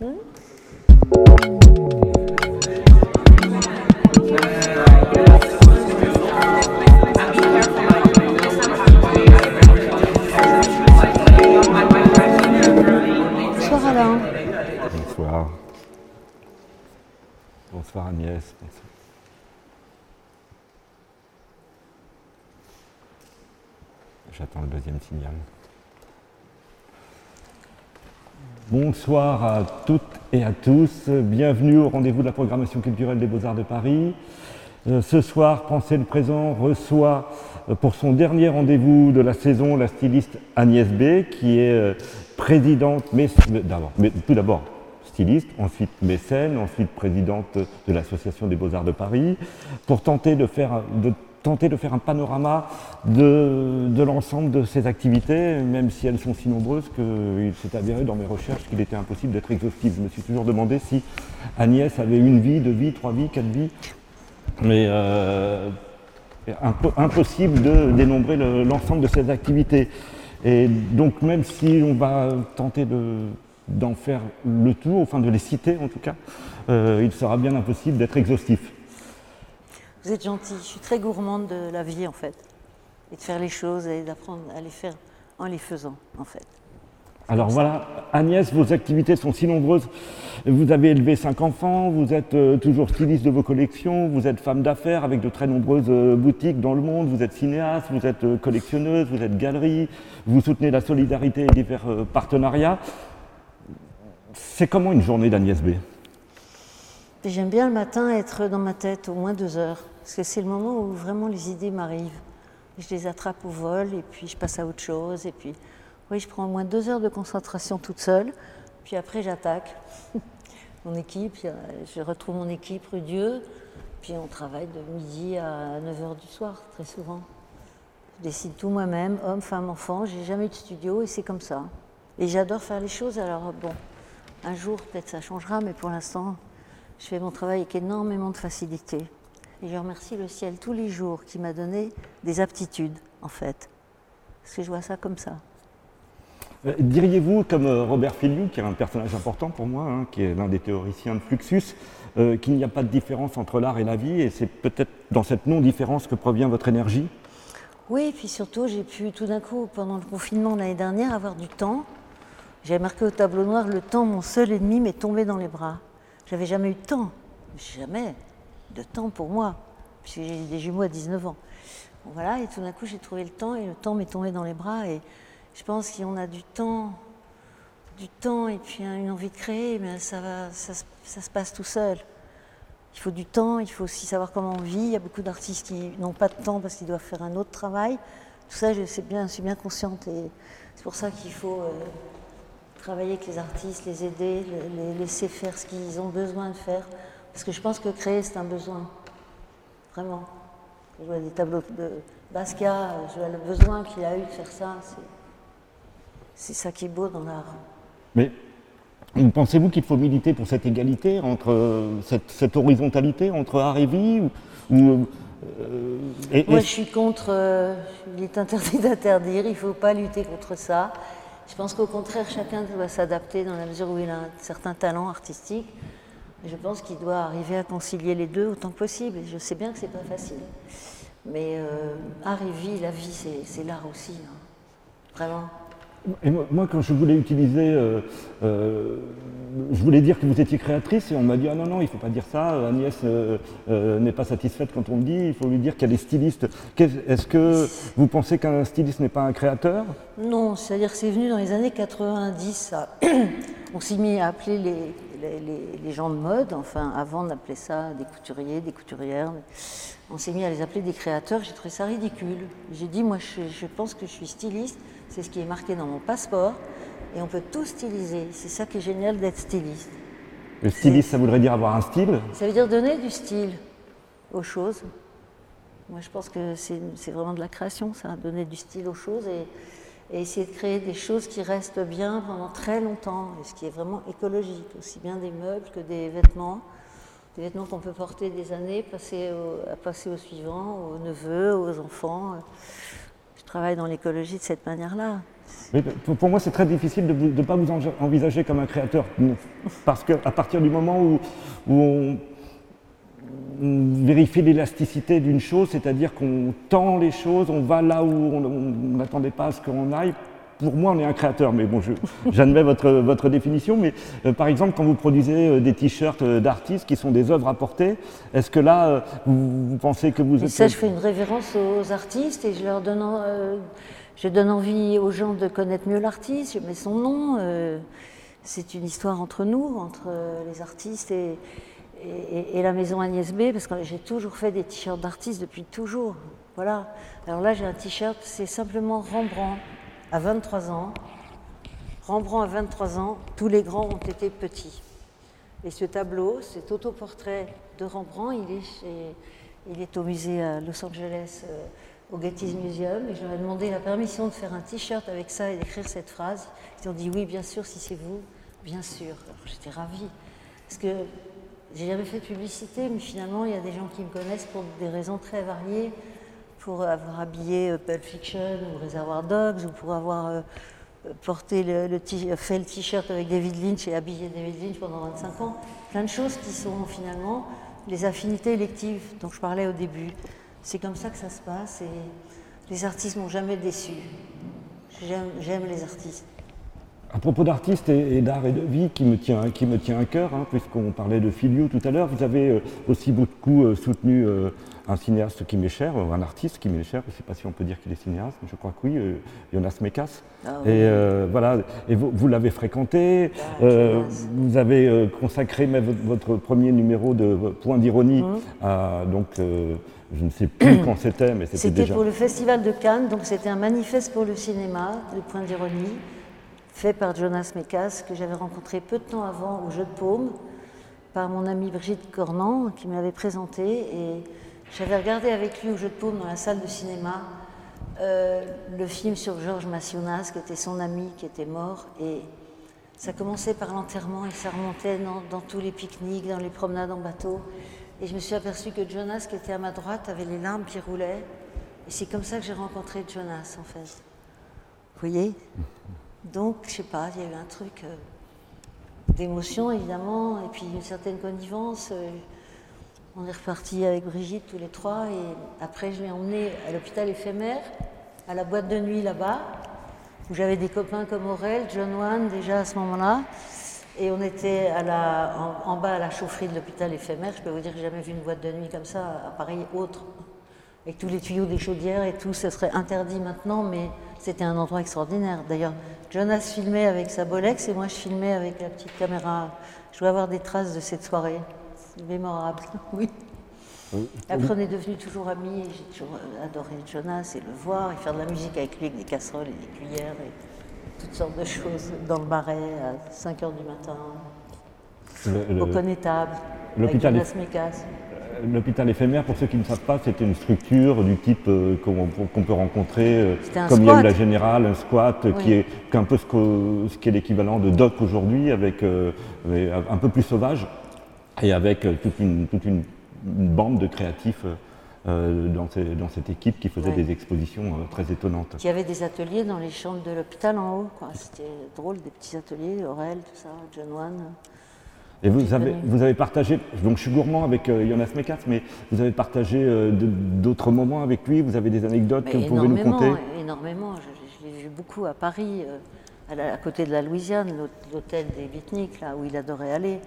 Bonsoir Alain. Bonsoir. Bonsoir Agnès. Bonsoir. J'attends le deuxième signal. Bonsoir à toutes et à tous. Bienvenue au rendez-vous de la programmation culturelle des Beaux-Arts de Paris. Euh, ce soir, Pensez le présent reçoit euh, pour son dernier rendez-vous de la saison la styliste Agnès B, qui est euh, présidente, mais, d'abord- mais tout d'abord styliste, ensuite mécène, ensuite présidente de l'Association des Beaux-Arts de Paris, pour tenter de faire, de tenter de faire un panorama de, de l'ensemble de ses activités, même si elles sont si nombreuses qu'il s'est avéré dans mes recherches qu'il était impossible d'être exhaustif. Je me suis toujours demandé si Agnès avait une vie, deux vies, trois vies, quatre vies, mais euh, impo- impossible de dénombrer le- l'ensemble de ses activités. Et donc même si on va tenter de- d'en faire le tour, enfin de les citer en tout cas, euh, il sera bien impossible d'être exhaustif. Vous êtes gentil. Je suis très gourmande de la vie en fait. Et de faire les choses et d'apprendre à les faire en les faisant en fait. Alors voilà, Agnès, vos activités sont si nombreuses. Vous avez élevé cinq enfants, vous êtes euh, toujours styliste de vos collections, vous êtes femme d'affaires avec de très nombreuses euh, boutiques dans le monde, vous êtes cinéaste, vous êtes euh, collectionneuse, vous êtes galerie, vous soutenez la solidarité et divers partenariats. C'est comment une journée d'Agnès B? J'aime bien le matin être dans ma tête au moins deux heures. Parce que c'est le moment où vraiment les idées m'arrivent. Je les attrape au vol et puis je passe à autre chose. Et puis, oui, je prends au moins deux heures de concentration toute seule. Puis après, j'attaque mon équipe. Je retrouve mon équipe rue. Puis on travaille de midi à 9 heures du soir, très souvent. Je décide tout moi-même, homme, femme, enfant. J'ai jamais eu de studio et c'est comme ça. Et j'adore faire les choses. Alors bon, un jour peut-être ça changera, mais pour l'instant, je fais mon travail avec énormément de facilité. Et je remercie le ciel tous les jours qui m'a donné des aptitudes, en fait. Parce que je vois ça comme ça. Euh, Diriez-vous, comme euh, Robert Filiou, qui est un personnage important pour moi, hein, qui est l'un des théoriciens de Fluxus, euh, qu'il n'y a pas de différence entre l'art et la vie, et c'est peut-être dans cette non-différence que provient votre énergie? Oui, et puis surtout, j'ai pu tout d'un coup, pendant le confinement l'année dernière, avoir du temps. J'avais marqué au tableau noir le temps, mon seul ennemi m'est tombé dans les bras. J'avais jamais eu de temps, jamais de temps pour moi, puisque j'ai des jumeaux à 19 ans. Voilà, et tout d'un coup, j'ai trouvé le temps et le temps m'est tombé dans les bras. Et je pense qu'on a du temps, du temps et puis une envie de créer, mais ça, va, ça, ça se passe tout seul. Il faut du temps, il faut aussi savoir comment on vit. Il y a beaucoup d'artistes qui n'ont pas de temps parce qu'ils doivent faire un autre travail. Tout ça, je, bien, je suis bien consciente et c'est pour ça qu'il faut euh, travailler avec les artistes, les aider, le- les laisser faire ce qu'ils ont besoin de faire. Parce que je pense que créer, c'est un besoin. Vraiment. Je vois des tableaux de Basquiat, je vois le besoin qu'il a eu de faire ça. c'est- ça qui est beau dans l'art. Mais pensez-vous qu'il faut militer pour cette égalité, entre euh, cette, cette horizontalité entre art et vie ou, ou, euh, et- Moi, et- je suis contre. euh, il est interdit d'interdire. Il ne faut pas lutter contre ça. Je pense qu'au contraire, chacun doit s'adapter dans la mesure où il a un certain talent artistique. Je pense qu'il doit arriver à concilier les deux autant que possible. Je sais bien que c'est pas facile. Mais euh, art et vie, la vie, c'est c'est l'art aussi. hein. Vraiment. Et moi, moi, quand je voulais utiliser, euh, euh, je voulais dire que vous étiez créatrice et on m'a dit ah non non il faut pas dire ça. Agnès euh, n'est pas satisfaite quand on le dit. Il faut lui dire qu'elle est styliste. Qu'est- Est-ce que vous pensez qu'un styliste n'est pas un créateur? Non, c'est-à-dire que c'est venu dans les années 90. ça. On s'est mis à appeler les, les- les- les gens de mode, enfin avant on appelait ça des couturiers, des couturières. On s'est mis à les appeler des créateurs, j'ai trouvé ça ridicule. J'ai dit, moi je, je pense que je suis styliste, c'est ce qui est marqué dans mon passeport, et on peut tout styliser. C'est ça qui est génial d'être styliste. Le styliste, ça voudrait dire avoir un style. Ça veut dire donner du style aux choses. Moi, je pense que c'est c'est vraiment de la création, ça, donner du style aux choses et, et essayer de créer des choses qui restent bien pendant très longtemps, et ce qui est vraiment écologique, aussi bien des meubles que des vêtements. Des vêtements qu'on peut porter des années, passer au, à passer au suivant, aux neveux, aux enfants. Je travaille dans l'écologie de cette manière-là. Mais pour moi, c'est très difficile de ne pas vous envisager comme un créateur, parce qu'à partir du moment où, on, vérifie l'élasticité d'une chose, c'est-à-dire qu'on tend les choses, on va là où on n'attendait pas à ce qu'on aille, pour moi, on est un créateur, mais bon, j'admets votre, votre définition. Mais euh, par exemple, quand vous produisez euh, des t-shirts euh, d'artistes qui sont des œuvres à porter, est-ce que là, vous, pensez que vous êtes. Ça, je fais une révérence aux artistes et je leur donne, je donne envie aux gens de connaître mieux l'artiste, je mets son nom. c'est une histoire entre nous, entre les artistes et, et, la maison Agnès B, parce que j'ai toujours fait des t-shirts d'artistes depuis toujours. Voilà. Alors là, j'ai un t-shirt, c'est simplement Rembrandt à 23 ans. Rembrandt à 23 ans, tous les grands ont été petits. Et ce tableau, cet autoportrait de Rembrandt, il est, il est au musée à Los Angeles, euh, au Getty's Museum. Et ai demandé la permission de faire un t-shirt avec ça et d'écrire cette phrase. Ils ont dit oui, bien sûr, si c'est vous, bien sûr. J'étais ravie. Parce que j'ai jamais fait de publicité, mais finalement, il y a des gens qui me connaissent pour des raisons très variées pour avoir habillé euh, Pulp Fiction ou Reservoir Dogs, ou pour avoir euh, porté le, fait le t-shirt avec David Lynch et habillé David Lynch pendant 25 ans. Plein de choses qui sont finalement les affinités électives dont je parlais au début. C'est comme ça que ça se passe et les artistes m'ont jamais déçu. J'aime les artistes. À propos d'artistes et, d'art et de vie qui me tient, qui me tient à cœur, hein, puisqu'on parlait de Filio tout à l'heure, vous avez euh, aussi beaucoup soutenu un cinéaste qui m'est cher, un artiste qui m'est cher, je ne sais pas si on peut dire qu'il est cinéaste, mais je crois que oui, euh, Jonas Mekas. Ah et euh, voilà, et vous, l'avez fréquenté, ah, euh, vous avez consacré votre, premier numéro de Point d'ironie mmh. à donc je ne sais plus quand c'était, mais c'était déjà. C'était pour le Festival de Cannes, donc c'était un manifeste pour le cinéma, le Point d'ironie, fait par Jonas Mekas, que j'avais rencontré peu de temps avant au Jeu de Paume, par mon amie Brigitte Cornan, qui m'avait présenté. Et j'avais regardé avec lui au jeu de paume dans la salle de cinéma euh, le film sur Georges Massionas, qui était son ami, qui était mort. Et ça commençait par l'enterrement et ça remontait dans, tous les pique-niques, dans les promenades en bateau. Et je me suis aperçue que Jonas, qui était à ma droite, avait les larmes qui roulaient. Et c'est comme ça que j'ai rencontré Jonas, en fait. Vous voyez? Donc, je sais pas, il y a eu un truc euh, d'émotion, évidemment, et puis une certaine connivence. Euh, on est reparti avec Brigitte tous les trois et après je l'ai emmené à l'hôpital éphémère, à la boîte de nuit là-bas, où j'avais des copains comme Aurel, John Wan déjà à ce moment-là. Et on était à la, en, bas à la chaufferie de l'hôpital éphémère. Je peux vous dire que j'ai jamais vu une boîte de nuit comme ça, à Paris autre. Avec tous les tuyaux des chaudières et tout, ça serait interdit maintenant, mais c'était un endroit extraordinaire. D'ailleurs, Jonas filmait avec sa Bolex et moi je filmais avec la petite caméra. Je dois avoir des traces de cette soirée mémorable, oui. Après, on est devenus toujours amis et j'ai toujours adoré Jonas et le voir et faire de la musique avec lui avec des casseroles et des cuillères et toutes sortes de choses dans le marais à 5 h du matin, au connétable, avec Jonas Mekas. L'hôpital éphémère, pour ceux qui ne savent pas, c'était une structure du type euh, qu'on peut rencontrer, euh, comme il y a eu la Générale, un squat, qui est un peu ce qu'est l'équivalent de doc aujourd'hui, avec euh, un peu plus sauvage et avec euh, toute une, toute une, bande de créatifs euh, euh, dans, cette équipe qui faisait des expositions très étonnantes. Il y avait des ateliers dans les chambres de l'hôpital en haut. C'était drôle, des petits ateliers, Aurel, tout ça, John Wan. Et vous avez, vous avez partagé, donc je suis gourmand avec Jonas Mekas, mais vous avez partagé d'autres moments avec lui, vous avez des anecdotes que vous pouvez nous conter Énormément, je, l'ai vu beaucoup à Paris, à, côté de la Louisiane, l'hôtel des Bitniks, là où il adorait aller.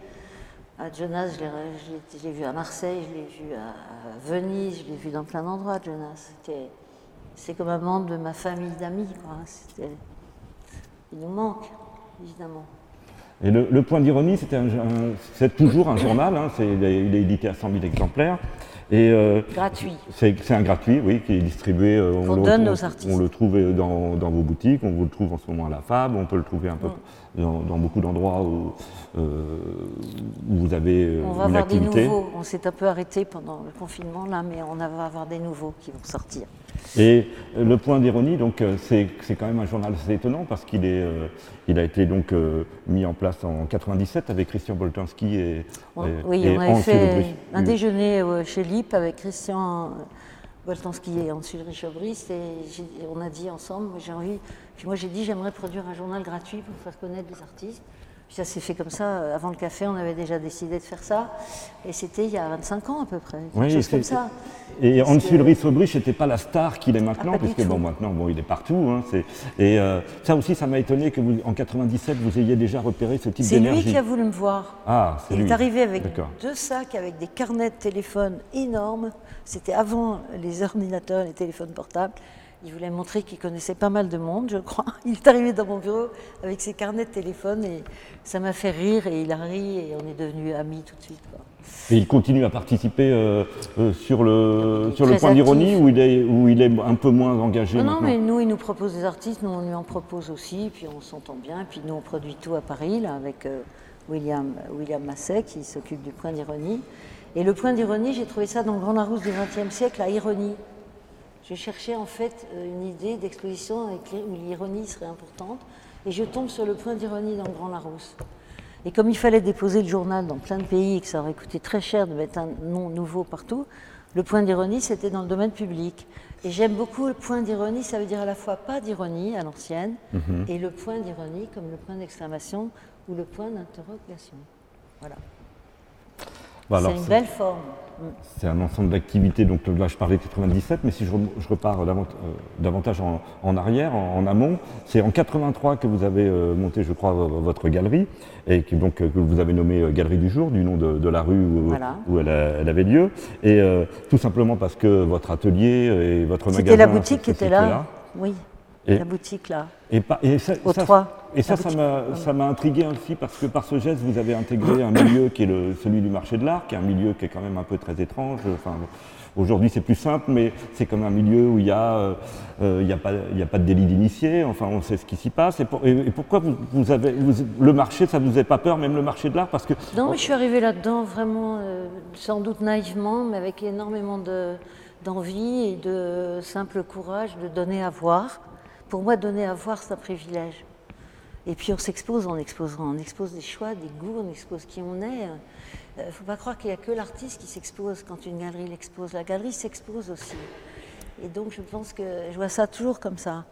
À Jonas, je l'ai vu à Marseille, je l'ai vu à, Venise, je l'ai vu dans plein d'endroits, Jonas. C'est comme un membre de ma famille d'amis. Il nous manque, évidemment. Et le, point d'ironie, c'est toujours un journal, hein, il est édité à 100 000 exemplaires. Et, euh, gratuit. C'est un gratuit, oui, qui est distribué. Euh, on, le, donne aux artistes. On le trouve dans, vos boutiques, on vous le trouve en ce moment à la FAB, on peut le trouver un peu mm. dans, beaucoup d'endroits où, euh, vous avez on va avoir Des nouveaux. On s'est un peu arrêté pendant le confinement là, mais on va avoir des nouveaux qui vont sortir. Et le point d'ironie, donc, c'est quand même un journal assez étonnant parce qu'il est, il a été donc mis en place en 97 avec Christian Boltanski et, oui, on avait fait un déjeuner chez LIP avec Christian Boltanski et Hans-Ulrich Obrist, et on a dit ensemble, j'ai envie, puis moi j'ai dit j'aimerais produire un journal gratuit pour faire connaître les artistes. Puis ça s'est fait comme ça, euh, avant le café, on avait déjà décidé de faire ça, et c'était il y a 25 ans à peu près, quelque chose comme ça. Et Hans-Ulrich Obrist n'était pas la star qu'il est maintenant, ah, puisque bon, maintenant bon, il est partout. Hein, et euh, ça aussi, ça m'a étonné que vous, en 97, vous ayez déjà repéré ce type d'énergie. C'est lui qui a voulu me voir. Ah, c'est lui. Il est arrivé avec deux sacs, avec des carnets de téléphone énormes. C'était avant les ordinateurs, les téléphones portables. Il voulait montrer qu'il connaissait pas mal de monde, je crois. Il est arrivé dans mon bureau avec ses carnets de téléphone et ça m'a fait rire et il a ri et on est devenus amis tout de suite. Et il continue à participer euh, euh, sur le, sur le point d'ironie où il, est, où il est un peu moins engagé Non, non, mais nous, il nous propose des artistes, nous, on lui en propose aussi, puis on s'entend bien. Puis nous, on produit tout à Paris, là, avec euh, William, William Masset, qui s'occupe du point d'ironie. Et le point d'ironie, j'ai trouvé ça dans le Grand Larousse du XXe siècle, la ironie. Je cherchais en fait une idée d'exposition où l'ironie serait importante, et je tombe sur le point d'ironie dans le Grand Larousse. Et comme il fallait déposer le journal dans plein de pays et que ça aurait coûté très cher de mettre un nom nouveau partout, le point d'ironie, c'était dans le domaine public. Et j'aime beaucoup le point d'ironie, ça veut dire à la fois pas d'ironie à l'ancienne, mhm. et le point d'ironie comme le point d'exclamation ou le point d'interrogation. Voilà. Bah c'est une belle forme. C'est un ensemble d'activités, donc là je parlais de 97, mais si je, repars euh, davantage en, arrière, en, amont, c'est en 83 que vous avez euh, monté, je crois, votre galerie, et que, donc, que vous avez nommé euh, Galerie du Jour, du nom de, la rue où, elle, avait lieu, et tout simplement parce que votre atelier et votre magasin... C'était la boutique qui était là, oui, la boutique là. Et, ça, et ça, ça m'a intrigué aussi parce que par ce geste, vous avez intégré un milieu qui est le, celui du marché de l'art, qui est un milieu qui est quand même un peu très étrange. Enfin, Aujourd'hui, c'est plus simple, mais c'est comme un milieu où il n'y a, euh, a, pas, a pas de délit d'initié, enfin, on sait ce qui s'y passe. Et, pourquoi vous, avez. le marché, ça ne vous fait pas peur, même le marché de l'art? Parce que, Non, mais je suis arrivée là-dedans vraiment, euh, sans doute naïvement, mais avec énormément d'envie et de simple courage de donner à voir. Pour moi, donner à voir, c'est un privilège. Et puis on s'expose en exposant, on expose des choix, des goûts, on expose qui on est. Il euh, ne faut pas croire qu'il n'y a que l'artiste qui s'expose quand une galerie l'expose. La galerie s'expose aussi. Et donc je pense que je vois ça toujours comme ça.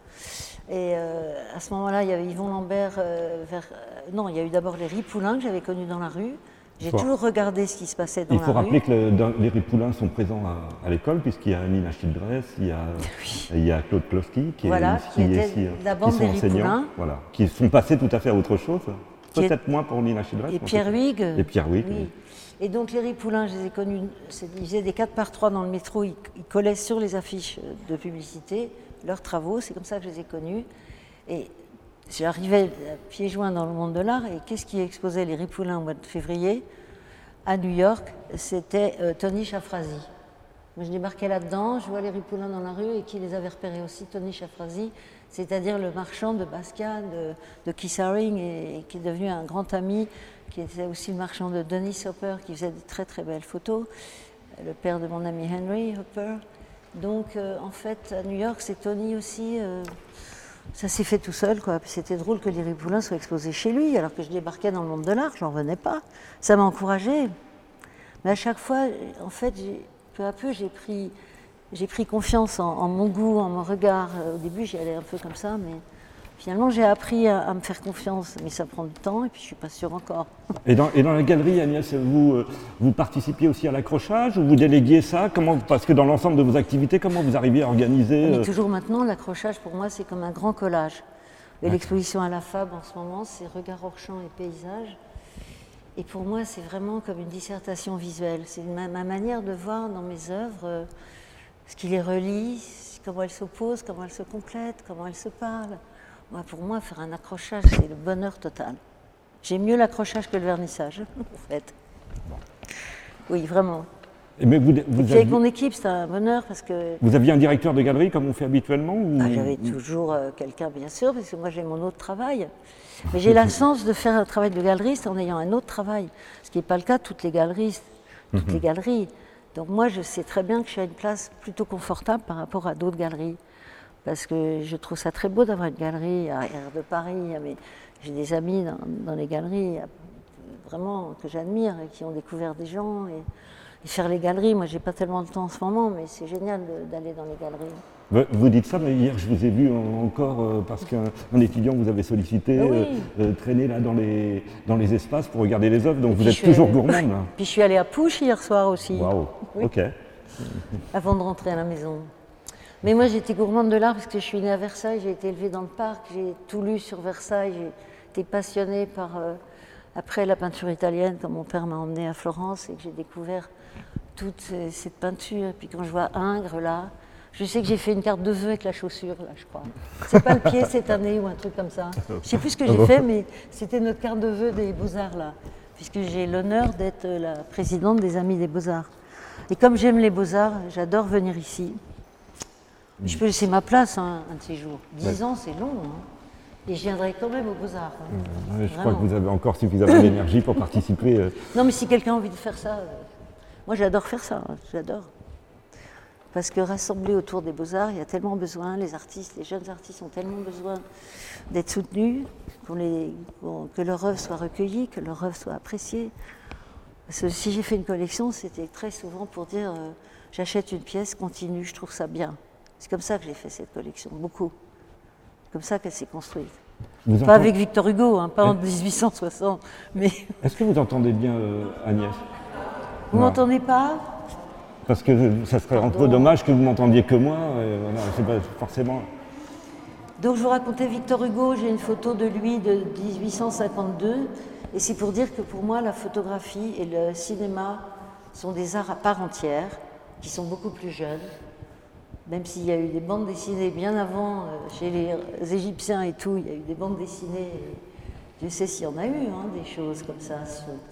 Et euh, à ce moment-là, il y avait Yvon Lambert euh, vers... non, il y a eu d'abord les Ripoulins que j'avais connus dans la rue. J'ai toujours regardé ce qui se passait dans la rue. Il faut rappeler que les Ripoulins sont présents à, l'école, puisqu'il y a Nina Childress, il y a, il y a Claude Kloski, qui, voilà, est, qui, était la bande des enseignants, voilà, qui sont passés tout à fait à autre chose. Peut-être moins pour Nina Childress. Et Pierre Huyghe. Et Pierre Huyghe, oui. Et donc les Ripoulins, je les ai connus, ils faisaient des 4 par 3 dans le métro, ils, collaient sur les affiches de publicité leurs travaux, c'est comme ça que je les ai connus. Et J'arrivais pieds joints dans le monde de l'art et qu'est-ce qui exposait les Ripoulins au mois de février à New York? C'était euh, Tony Chafrazi. Moi, je débarquais là-dedans, je vois les Ripoulins dans la rue et qui les avait repérés aussi, Tony Chafrazi, c'est-à-dire le marchand de Basquiat, de, de Keith Haring et, qui est devenu un grand ami, qui était aussi le marchand de Denis Hopper, qui faisait de très très belles photos, le père de mon ami Henry Hopper. Donc, euh, en fait, à New York, c'est Tony aussi. Euh, ça s'est fait tout seul, quoi. C'était drôle que les Ripoulins soient exposés chez lui, alors que je débarquais dans le monde de l'art, j'en revenais pas. Ça m'a encouragé. Mais à chaque fois, en fait, peu à peu, j'ai pris, j'ai pris confiance en, en, mon goût, en mon regard. Au début, j'y allais un peu comme ça, mais Finalement, j'ai appris à, me faire confiance, mais ça prend du temps et puis je ne suis pas sûre encore. Et dans, et dans la galerie, Agnès, vous, euh, vous participiez aussi à l'accrochage ou vous déléguiez ça? Comment, Parce que dans l'ensemble de vos activités, comment vous arrivez à organiser mais euh, Toujours maintenant, l'accrochage, pour moi, c'est comme un grand collage. Et l'exposition à la Fab en ce moment, c'est Regard hors champ et paysage. Et pour moi, c'est vraiment comme une dissertation visuelle. C'est ma, manière de voir dans mes œuvres euh, ce qui les relie, comment elles s'opposent, comment elles se complètent, comment elles se parlent pour moi, faire un accrochage, c'est le bonheur total. J'ai mieux l'accrochage que le vernissage, en fait. Oui, vraiment. Mais vous, vous Avec mon équipe, c'est un bonheur parce que. Vous aviez un directeur de galerie comme on fait habituellement ah, J'avais toujours euh, quelqu'un, bien sûr, parce que moi j'ai mon autre travail. Mais j'ai la chance de faire un travail de galeriste en ayant un autre travail, ce qui n'est pas le cas de toutes les galeristes, toutes les mhm. galeries. Donc moi, je sais très bien que je suis à une place plutôt confortable par rapport à d'autres galeries parce que je trouve ça très beau d'avoir une galerie à Air de Paris. J'ai des amis dans, les galeries vraiment que j'admire et qui ont découvert des gens. Et et faire les galeries. Moi, j'ai pas tellement de temps en ce moment, mais c'est génial d'aller dans les galeries. Vous dites ça, mais hier je vous ai vu encore, euh, parce qu'un étudiant vous avait sollicité, ah euh, euh, traîner là dans les, dans les espaces pour regarder les œuvres, donc vous êtes toujours gourmande. Puis je suis allée à Pouche hier soir aussi. Waouh, ok. Avant de rentrer à la maison. Mais moi j'étais gourmande de l'art parce que je suis née à Versailles, j'ai été élevée dans le parc, j'ai tout lu sur Versailles, été passionnée par, après la peinture italienne, quand mon père m'a emmenée à Florence et que j'ai découvert toute cette peinture. Et puis quand je vois Ingres là, je sais que j'ai fait une carte de vœux avec la chaussure là, je crois. C'est pas le pied cette année ou un truc comme ça. Je sais plus ce que j'ai fait, mais c'était notre carte de vœux des Beaux-Arts là, puisque j'ai l'honneur d'être la présidente des Amis des Beaux-Arts. Et comme j'aime les Beaux-Arts, j'adore venir ici. Je peux laisser ma place hein, un de ces jours. Dix ans, c'est long. Hein. Et je viendrai quand même aux Beaux-Arts. Hein. je crois que vous avez encore suffisamment d'énergie pour participer. Euh. Non, mais si quelqu'un a envie de faire ça, euh, moi j'adore faire ça, j'adore. Parce que rassembler autour des beaux-arts, il y a tellement besoin, les artistes, les jeunes artistes ont tellement besoin d'être soutenus, que leur œuvre soit recueillie, que leur œuvre soit appréciée. Parce que si j'ai fait une collection, c'était très souvent pour dire euh, j'achète une pièce, continue, je trouve ça bien. C'est comme ça que j'ai fait cette collection, beaucoup. Comme ça qu'elle s'est construite. pas avec Victor Hugo, hein, pas en 1860. Mais... Est-ce que vous entendez bien euh, Agnès? Vous m'entendez pas? Parce que ça serait un peu dommage que vous m'entendiez que moi. c'est pas forcément. Donc je vous racontais Victor Hugo, j'ai une photo de lui de 1852. Et c'est pour dire que pour moi, la photographie et le cinéma sont des arts à part entière, qui sont beaucoup plus jeunes, même s'il y a eu des bandes dessinées bien avant, euh, chez les Égyptiens et tout, il y a eu des bandes dessinées. Je sais s'il y en a eu, hein, des choses comme ça,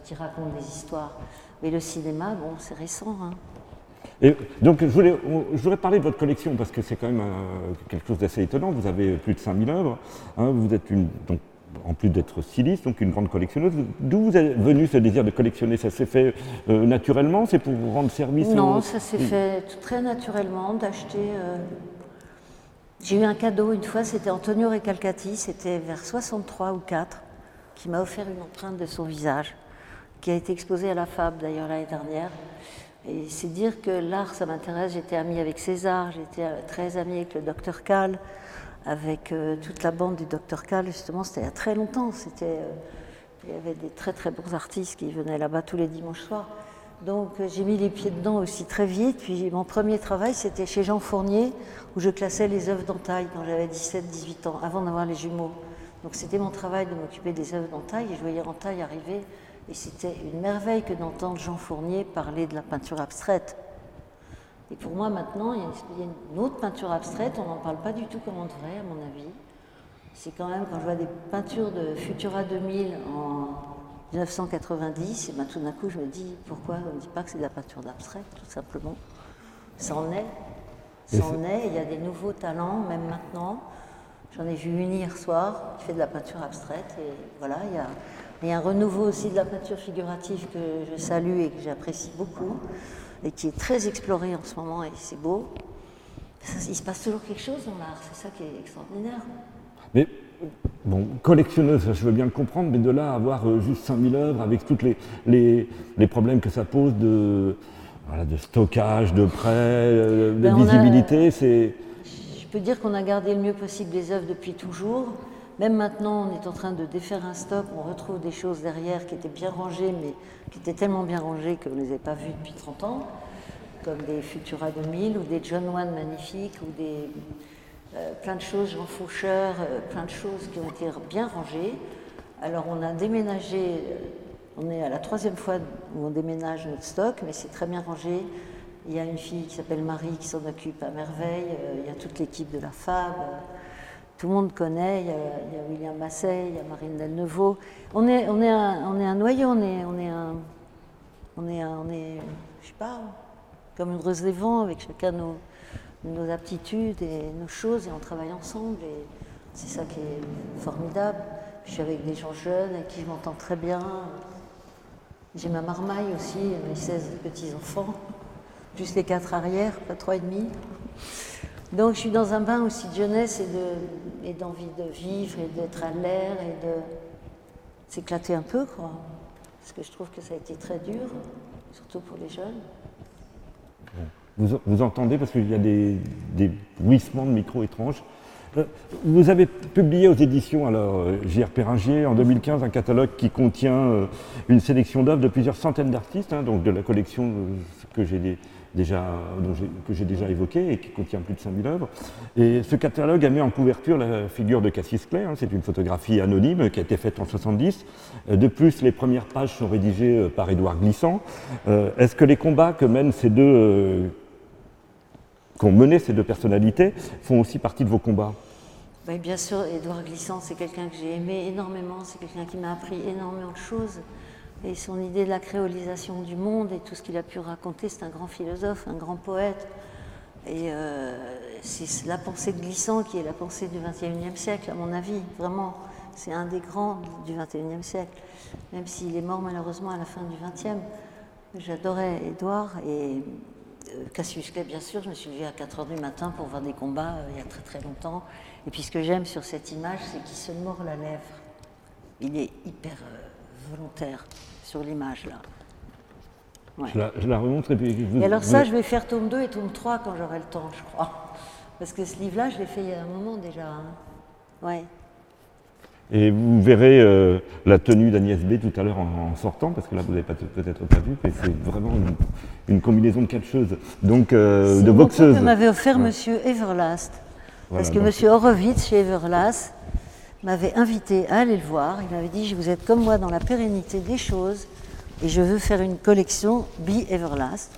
qui racontent des histoires. Mais le cinéma, bon, c'est récent. Hein. Et donc, je voulais, je voudrais parler de votre collection parce que c'est quand même euh, quelque chose d'assez étonnant. Vous avez plus de 5000 œuvres. Hein. vous êtes une, donc, en plus d'être styliste, donc une grande collectionneuse. D'où vous est venu ce désir de collectionner? Ça s'est fait euh, naturellement? C'est pour vous rendre service Non, ça s'est fait très naturellement d'acheter. Euh, j'ai eu un cadeau une fois, c'était Antonio Recalcati, c'était vers 63 ou 4, qui m'a offert une empreinte de son visage, qui a été exposée à la FAB d'ailleurs l'année dernière. Et c'est dire que l'art, ça m'intéresse. J'étais amie avec César, j'étais euh, très amie avec le docteur Kahl avec euh, toute la bande du Dr Cal, justement, c'était il y a très longtemps. Euh, il y avait des très très bons artistes qui venaient là-bas tous les dimanches soirs. Donc euh, j'ai mis les pieds dedans aussi très vite. Puis mon premier travail, c'était chez Jean Fournier, où je classais les œuvres d'entaille quand j'avais 17-18 ans, avant d'avoir les jumeaux. Donc c'était mon travail de m'occuper des œuvres d'entaille, et je voyais entaille arriver. Et c'était une merveille que d'entendre Jean Fournier parler de la peinture abstraite. Et pour moi, maintenant, il y, a une autre peinture abstraite, on n'en parle pas du tout comme on devrait, à mon avis. C'est quand même, quand je vois des peintures de Futura 2000 en 1990, et ben, tout d'un coup, je me dis, pourquoi on ne dit pas que c'est de la peinture d'abstrait, tout simplement? Ça en est. Ça en est, il y a des nouveaux talents, même maintenant. J'en ai vu une hier soir qui fait de la peinture abstraite, et voilà, il y a, il y a un renouveau aussi de la peinture figurative que je salue et que j'apprécie beaucoup et qui est très exploré en ce moment et c'est beau. il se passe toujours quelque chose dans l'art, c'est ça qui est extraordinaire. Mais bon, collectionneuse, je veux bien le comprendre, mais de là à avoir euh, juste 5000 œuvres avec tous les, les, problèmes que ça pose de, voilà, de stockage, de prêt, euh, de ben, visibilité, c'est. Je peux dire qu'on a gardé le mieux possible les œuvres depuis toujours. Même maintenant, on est en train de défaire un stock, on retrouve des choses derrière qui étaient bien rangées, mais qui étaient tellement bien rangées qu'on ne les avait pas vues depuis 30 ans, comme des Futura 2000 ou des John One magnifiques, ou des, euh, plein de choses, Jean Faucheur, euh, plein de choses qui ont été bien rangées. Alors on a déménagé, euh, on est à la troisième fois où on déménage notre stock, mais c'est très bien rangé. Il y a une fille qui s'appelle Marie qui s'en occupe à merveille, il y a toute l'équipe de la FAB tout le monde connaît, il y, a, William Massey, il y a Marine Delnevaux. On est, on est, un, on est un noyau, on est, on est on est, je sais pas, comme une rose des vents avec chacun nos, nos aptitudes et nos choses et on travaille ensemble et c'est ça qui est formidable. Je suis avec des gens jeunes avec qui je m'entends très bien. J'ai ma marmaille aussi, mes 16 petits-enfants, plus les quatre arrières, pas trois et demi. Donc je suis dans un bain aussi de jeunesse et d'envie de, vivre et d'être à l'air et de s'éclater un peu, quoi. Parce que je trouve que ça a été très dur. surtout pour les jeunes. Vous, vous entendez, parce qu'il y a des, des bruissements de micro étranges. Euh, Vous avez publié aux éditions alors euh, J.R. Perringier en 2015 un catalogue qui contient euh, une sélection d'œuvres de plusieurs centaines d'artistes, hein, donc de la collection que j'ai déjà, que j'ai déjà évoquée et qui contient plus de 5000 œuvres. Et ce catalogue a mis en couverture la figure de Cassius Clay, hein, c'est une photographie anonyme qui a été faite en 70. Euh, De plus, les premières pages sont rédigées euh, par Édouard Glissant. Euh, Est-ce que les combats que mènent ces deux qu'ont mené ces deux personnalités font aussi partie de vos combats? Ben, bien sûr, Édouard Glissant, c'est quelqu'un que j'ai aimé énormément, c'est quelqu'un qui m'a appris énormément de choses. Et son idée de la créolisation du monde et tout ce qu'il a pu raconter, c'est un grand philosophe, un grand poète. Et euh, c'est la pensée de Glissant qui est la pensée du XXIe siècle, à mon avis. Vraiment, c'est un des grands du XXIe siècle, même s'il est mort malheureusement à la fin du XXe. J'adorais Édouard et euh, Cassius Clay, bien sûr. Je me suis levée à 4 heures du matin pour voir des combats euh, il y a très très longtemps. Et puis ce que j'aime sur cette image, c'est qu'il se mord la lèvre. Il est hyper volontaire sur l'image là. Ouais. je la, je la remontre et puis vous, Et alors vous- ça, je vais faire tome 2 et tome 3 quand j'aurai le temps, je crois. Parce que ce livre-là, je l'ai fait il y a un moment déjà. hein. Ouais. et vous verrez euh, la tenue d'Agnès B tout à l'heure en, en sortant, parce que là vous n'avez peut-être pas vu, mais c'est vraiment une, une combinaison de catcheuses, donc euh, de boxeuses. que m'avait offert Ouais. Monsieur Everlast. Voilà, Parce que donc- Monsieur Horowitz, chez Everlast, m'avait invité à aller le voir. Il m'avait dit, vous êtes comme moi dans la pérennité des choses et je veux faire une collection Be Everlast.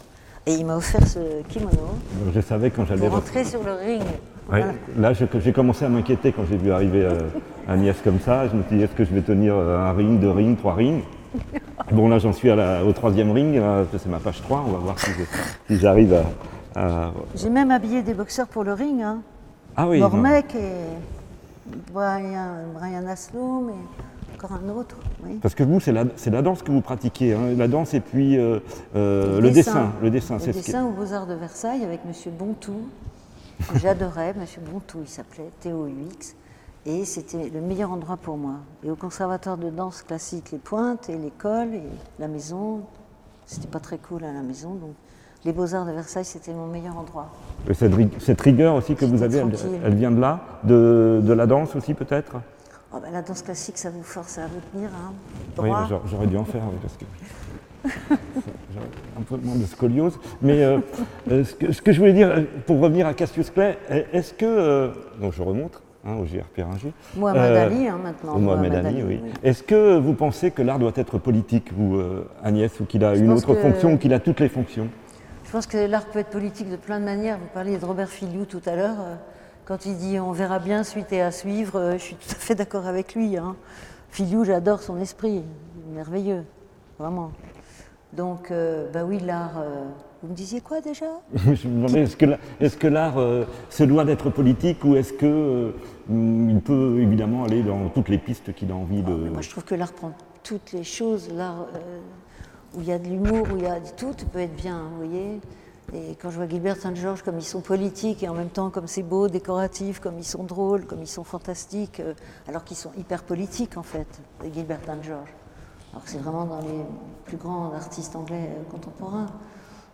Et il m'a offert ce kimono Je savais quand j'allais rentrer sur le ring. Ouais, Voilà. Là, j'ai commencé à m'inquiéter quand j'ai vu arriver euh, Agnès comme ça. Je me suis dit, est-ce que je vais tenir euh, un ring, deux rings, trois rings? Bon, là, j'en suis à la- au troisième ring. c'est ma page 3. On va voir si j'arrive à, à- J'ai même habillé des boxeurs pour le ring. Hein. Ah oui. Mormec et Brian, Brian Asloum et encore un autre. Oui. Parce que vous, c'est la, la danse que vous pratiquez. hein, La danse et puis euh, euh, le, dessin. Le dessin, Le ce qui- dessin aux Beaux-Arts de Versailles avec M. Bontou. que J'adorais, M. Bontou, il s'appelait Théo UX. Et c'était le meilleur endroit pour moi. Et au conservatoire de danse classique, les pointes et l'école et la maison, c'était pas très cool à la maison. Donc les Beaux-Arts de Versailles, c'était mon meilleur endroit. Et cette, ri- cette rigueur aussi que vous avez, elle, vient de là de, de la danse aussi peut-être? Oh, ben, la danse classique, ça vous force à vous tenir, hein, Oui, bah, j'aurais- dû en faire, oui, parce que j'aurais un peu moins de scoliose. Mais euh, euh, ce, que, ce que je voulais dire, euh, pour revenir à Cassius Clay, est-ce que, euh, donc je remonte hein, au JR Perringer. Mohamed Euh, Ali, hein, maintenant. au Mohamed Ali, oui. Est-ce que vous pensez que l'art doit être politique, euh, Agnès, ou qu'il a Je une autre que- fonction, ou qu'il a toutes les fonctions? Pense que l'art peut être politique de plein de manières. Vous parliez de Robert Filiou tout à l'heure. euh, Quand il dit on verra bien, suite et à suivre, euh, je suis tout à fait d'accord avec lui. Hein. Filiou, j'adore son esprit, merveilleux, vraiment. Donc, euh, bah oui, l'art. euh, vous me disiez quoi déjà? Je me demandais, est-ce que, l'art euh, se doit d'être politique ou est-ce que mm, il peut évidemment aller dans toutes les pistes qu'il a envie de. Mais Moi, je trouve que l'art prend toutes les choses. L'art où il y a de l'humour, où il y a tout, peut être bien, vous voyez. Et quand je vois Gilbert Saint-Georges, comme ils sont politiques et en même temps comme c'est beau, décoratif, comme ils sont drôles, comme ils sont fantastiques, euh, alors qu'ils sont hyper politiques en fait, Gilbert Saint-Georges. Alors que c'est vraiment dans les plus grands artistes anglais euh, contemporains.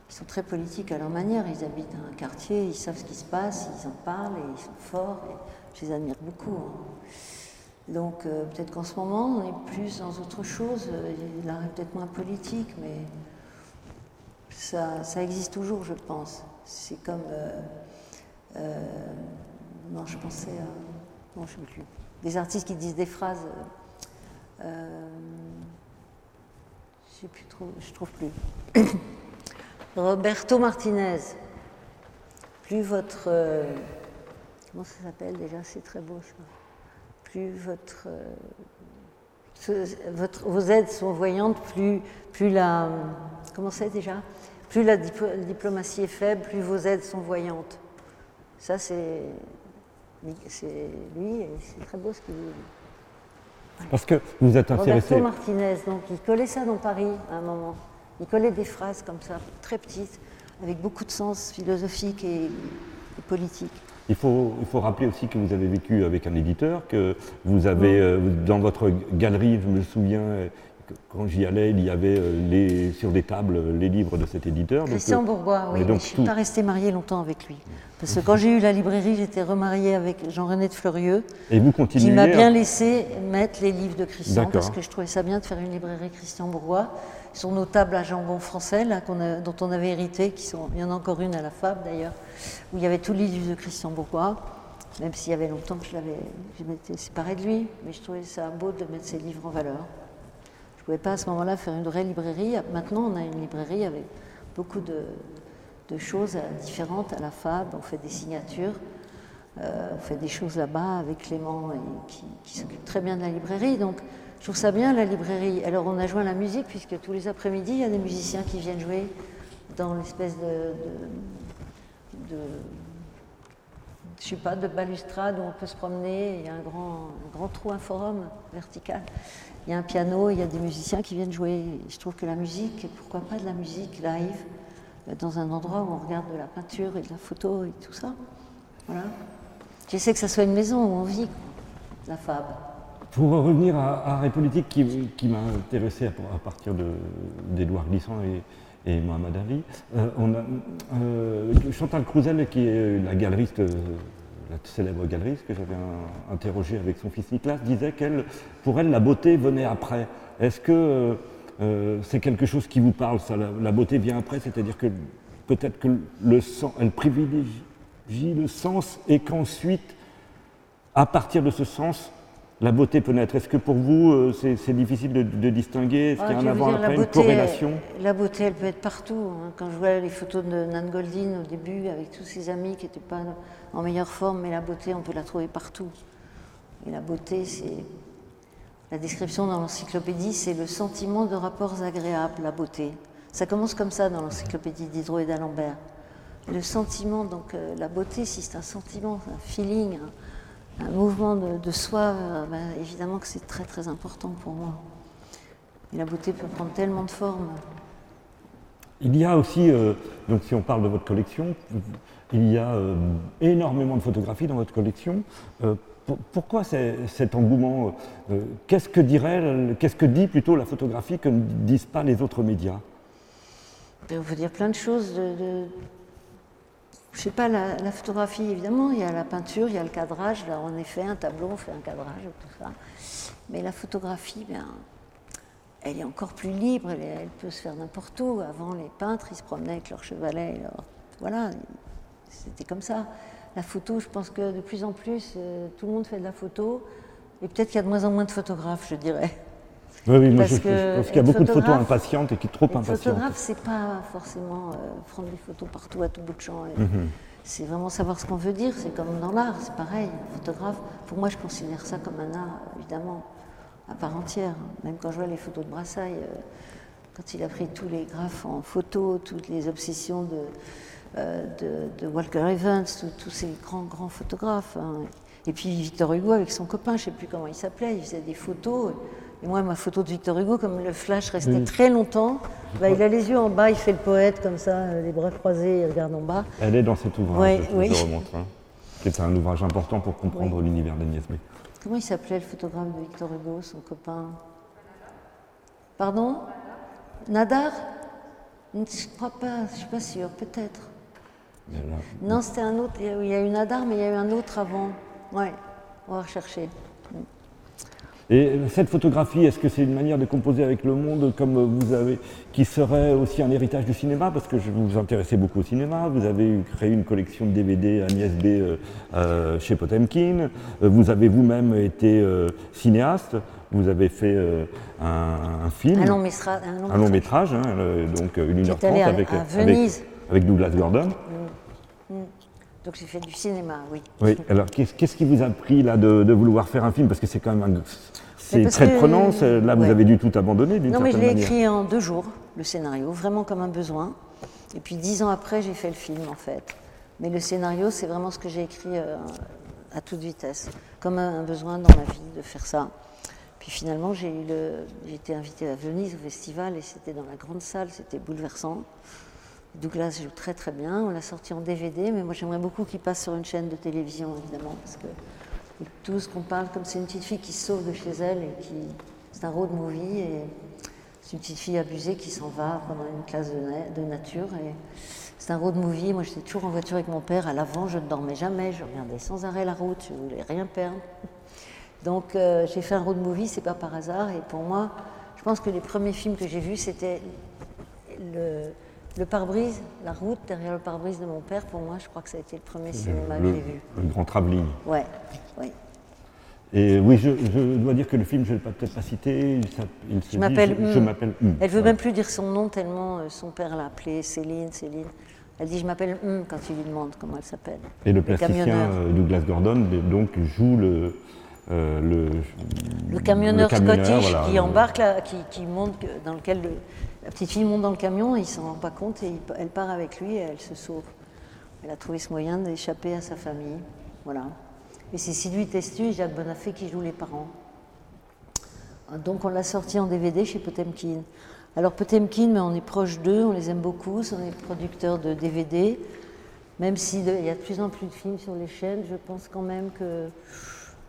Ils sont très politiques à leur manière. Ils habitent un quartier, ils savent ce qui se passe, ils en parlent et ils sont forts. Et je les admire beaucoup. hein. Donc euh, peut-être qu'en ce moment, on est plus dans autre chose. Euh, L'art est peut-être moins politique, mais ça, ça existe toujours, je pense. C'est comme... euh, non, je pensais à... Non, je ne sais plus. Des artistes qui disent des phrases... je je trouve plus. Roberto Martinez. Plus votre... comment ça s'appelle déjà? C'est très beau ça plus votre, euh, votre- vos aides sont voyantes, plus, plus la. Comment c'est déjà? Plus la diplo- diplomatie est faible, plus vos aides sont voyantes. Ça, c'est c'est lui, c'est très beau ce qu'il dit. Parce que vous êtes intéressé. Roberto Martinez, donc il collait ça dans Paris à un moment. Il collait des phrases comme ça, très petites, avec beaucoup de sens philosophique et, et politique. Il faut, il faut rappeler aussi que vous avez vécu avec un éditeur, que vous avez euh, dans votre galerie, je me souviens, euh, quand j'y allais, il y avait les, sur des tables les livres de cet éditeur. Christian Bourgois, oui, mais je ne suis pas restée mariée longtemps avec lui. Parce que quand j'ai eu la librairie, j'étais remariée avec Jean-René de Fleurieux. Et vous continuez Qui m'a bien laissé mettre les livres de Christian, parce que je trouvais ça bien de faire une librairie Christian Bourgois. Ils sont nos tables à jambon français, dont on avait hérité, qui sont, il y en a encore une à la Fab d'ailleurs, où il y avait tous les livres de Christian Bourgois, même s'il y avait longtemps que je l'avais, je m'étais séparée de lui, mais je trouvais ça beau de mettre ses livres en valeur. Je ne pouvais pas à ce moment-là faire une vraie librairie. Maintenant, on a une librairie avec beaucoup de, de choses différentes à la Fab, on fait des signatures. Euh, on fait des choses là-bas avec Clément qui, qui s'occupe très bien de la librairie. Donc je trouve ça bien la librairie. Alors on a joint la musique puisque tous les après-midi il y a des musiciens qui viennent jouer dans l'espèce de, je pas, de balustrade où on peut se promener. Il y a un grand, un grand trou, un forum vertical. Il y a un piano, il y a des musiciens qui viennent jouer. Je trouve que la musique, pourquoi pas de la musique live, dans un endroit où on regarde de la peinture et de la photo et tout ça. Voilà. J'essaie que ça soit une maison où on vit, la Fab. Pour revenir à Art politique qui, m'a intéressé à, partir d'Edouard Glissant et, Mohamed Ali, euh, euh, Chantal Crouzel, qui est la galeriste, euh, la célèbre galeriste que j'avais interrogée avec son fils Nicolas, disait qu'elle, pour elle, la beauté venait après. Est-ce que c'est quelque chose qui vous parle, ça, la, beauté vient après, c'est-à-dire que peut-être que le sens, elle privilégie le sens et qu'ensuite, à partir de ce sens, la beauté peut naître. Est-ce que pour vous, euh, c'est difficile de, distinguer Est-ce qu'il y a un avant, après, une corrélation? La beauté, elle peut être partout. Hein. Quand je vois les photos de Nan Goldin au début, avec tous ses amis qui n'étaient pas en meilleure forme, mais la beauté, on peut la trouver partout. Et la beauté, c'est. La description dans l'encyclopédie, c'est le sentiment de rapports agréables, la beauté. Ça commence comme ça dans l'encyclopédie d'Hydro et d'Alembert. Le sentiment, donc euh, la beauté, si c'est un sentiment, un feeling, un mouvement de, soi, euh, ben, évidemment que c'est très très important pour moi. Et la beauté peut prendre tellement de formes. Il y a aussi, euh, donc si on parle de votre collection, il y a euh, énormément de photographies dans votre collection. pourquoi cet engouement Qu'est-ce que dirait, qu'est-ce que dit plutôt la photographie que ne disent pas les autres médias? On peut dire plein de choses de je sais pas, la, photographie, évidemment, il y a la peinture, il y a le cadrage. Là, on fait un tableau, on fait un cadrage, tout ça. Mais la photographie, bien, elle est encore plus libre, elle, peut se faire n'importe où. Avant, les peintres, ils se promenaient avec leur chevalet. Voilà, c'était comme ça. La photo, je pense que de plus en plus, euh, tout le monde fait de la photo. Et peut-être qu'il y a de moins en moins de photographes, je dirais. Oui, moi je, pense qu'il y a beaucoup de photos impatientes et qui sont trop impatientes. Photographe, c'est pas forcément euh, prendre des photos partout à tout bout de champ. Mhm. C'est vraiment savoir ce qu'on veut dire. C'est comme dans l'art, c'est pareil. photographe, pour moi, je considère ça comme un art, évidemment, à part entière. Même quand je vois les photos de Brassailles, euh, quand il a pris tous les graphes en photo, toutes les obsessions de, euh, de, Walker Evans, tous ces grands, grands photographes. Hein. Et puis Victor Hugo avec son copain, je ne sais plus comment il s'appelait, il faisait des photos. Et moi, ma photo de Victor Hugo, comme le flash restait très longtemps, bah, il a les yeux en bas, il fait le poète comme ça, euh, les bras croisés, il regarde en bas. Elle est dans cet ouvrage, je oui. remontre, hein, qui est un ouvrage important pour comprendre l'univers d'Agnès B. Comment il s'appelait le photographe de Victor Hugo, son copain? Pardon? Nadar? Je ne crois pas, je ne suis pas sûre, peut-être. Non, c'était un autre. Il y a eu Nadar, mais il y a eu un autre avant. Ouais, on va rechercher. Et cette photographie, est-ce que c'est une manière de composer avec le monde comme vous avez, qui serait aussi un héritage du cinéma? Parce que vous vous intéressez beaucoup au cinéma, vous avez créé une collection de DVD Agnès B euh, euh, chez Potemkin, euh, vous avez vous-même été cinéaste, vous avez fait un, film, un long, métrage, hein, donc une heure trente avec, avec, Douglas Gordon. Donc j'ai fait du cinéma, oui. Oui, alors qu'est-ce qui vous a pris là de, vouloir faire un film? Parce que c'est quand même un... C'est très prenant, là vous avez dû tout abandonner Non mais je l'ai écrit en deux jours, le scénario, vraiment comme un besoin. Et puis dix ans après, j'ai fait le film en fait. Mais le scénario, c'est vraiment ce que j'ai écrit euh, à toute vitesse, comme un, besoin dans ma vie de faire ça. Puis finalement, j'ai été invitée à Venise au festival et c'était dans la grande salle, c'était bouleversant. Douglas joue très très bien, on l'a sorti en DVD, mais moi j'aimerais beaucoup qu'il passe sur une chaîne de télévision évidemment, parce que tout ce qu'on parle, comme c'est une petite fille qui sauve de chez elle et qui. C'est un road movie et C'est une petite fille abusée qui s'en va pendant une classe de, nature. Et c'est un road movie. Moi, j'étais toujours en voiture avec mon père. À l'avant, je ne dormais jamais. Je regardais sans arrêt la route. Je ne voulais rien perdre. Donc, euh, j'ai fait un road movie. C'est pas par hasard. Et pour moi, je pense que les premiers films que j'ai vus, c'était le, pare-brise, la route derrière le pare-brise de mon père. Pour moi, je crois que ça a été le premier cinéma que j'ai vu. Le grand travelling. Ouais, ouais. Et oui, je, dois dire que le film, je ne l'ai peut-être pas cité. Il, je m'appelle je, m'appelle Elle veut même plus dire son nom tellement euh, son père l'a appelée Céline, Céline. Elle dit je m'appelle hum quand il lui demande comment elle s'appelle. Et le plasticien euh, Douglas Gordon donc joue le euh, le, le, camionneur, scottish qui embarque là, qui, qui, monte dans lequel la petite fille monte dans le camion, il s'en rend pas compte et elle part avec lui et elle se sauve. Elle a trouvé ce moyen d'échapper à sa famille. Voilà. Et c'est Sylvie Testu et Jacques Bonafé qui jouent les parents. Donc on l'a sorti en DVD chez Potemkin. Alors Potemkin, mais on est proche d'eux, on les aime beaucoup, on est producteurs de DVD. Même s'il y a de plus en plus de films sur les chaînes, je pense quand même que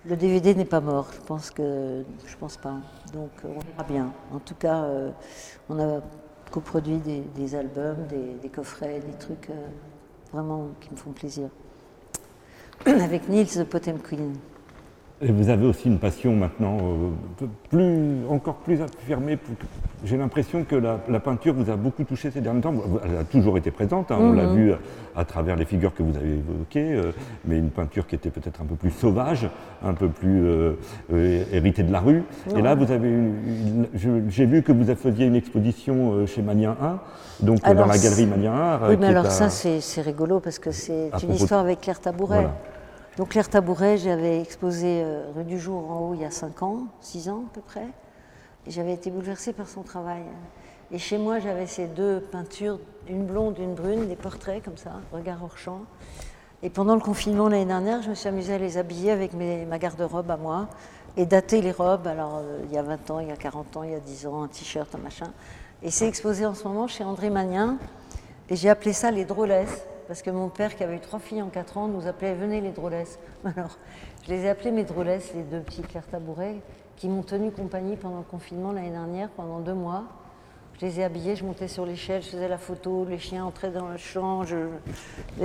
le DVD n'est pas mort. Je pense que je pense pas. Donc on verra bien. En tout cas, euh, on a coproduit des, albums, des, coffrets, des trucs euh, vraiment qui me font plaisir. avec Niels Potemkin. Et vous avez aussi une passion maintenant euh, plus, encore plus affirmée. J'ai l'impression que la, peinture vous a beaucoup touché ces derniers temps. Elle a toujours été présente, hein, on l'a mhm. vu à, travers les figures que vous avez évoquées, euh, mais une peinture qui était peut-être un peu plus sauvage, un peu plus euh, héritée de la rue. Et là, vous avez j'ai vu que vous faisiez une exposition chez Manien 1, donc dans la galerie Manien 1. Oui, mais alors ça, c'est rigolo parce que c'est une histoire avec Claire Tabouret. Donc Claire Tabouret, j'avais exposé euh, rue du Jour en haut il y a 5 ans, 6 ans à peu près, et j'avais été bouleversée par son travail. Et chez moi, j'avais ces deux peintures, une blonde, une brune, des portraits comme ça, regard hors champ. Et pendant le confinement l'année dernière, je me suis amusée à les habiller avec ma garde-robe à moi et dater les robes. Alors, euh, il y a 20 ans, il y a 40 ans, il y a 10 ans, un t-shirt, un machin. Et c'est exposé en ce moment chez André Magnin. Et j'ai appelé ça les drôlesses parce que mon père, qui avait eu trois filles en quatre ans, nous appelait Venez les drôlesses. Alors, je les ai appelées mes drôlesses, les deux petits Claire Tabouret, qui m'ont tenu compagnie pendant le confinement l'année dernière, pendant deux mois. Je les ai habillées, je montais sur l'échelle, je faisais la photo, les chiens entraient dans le champ.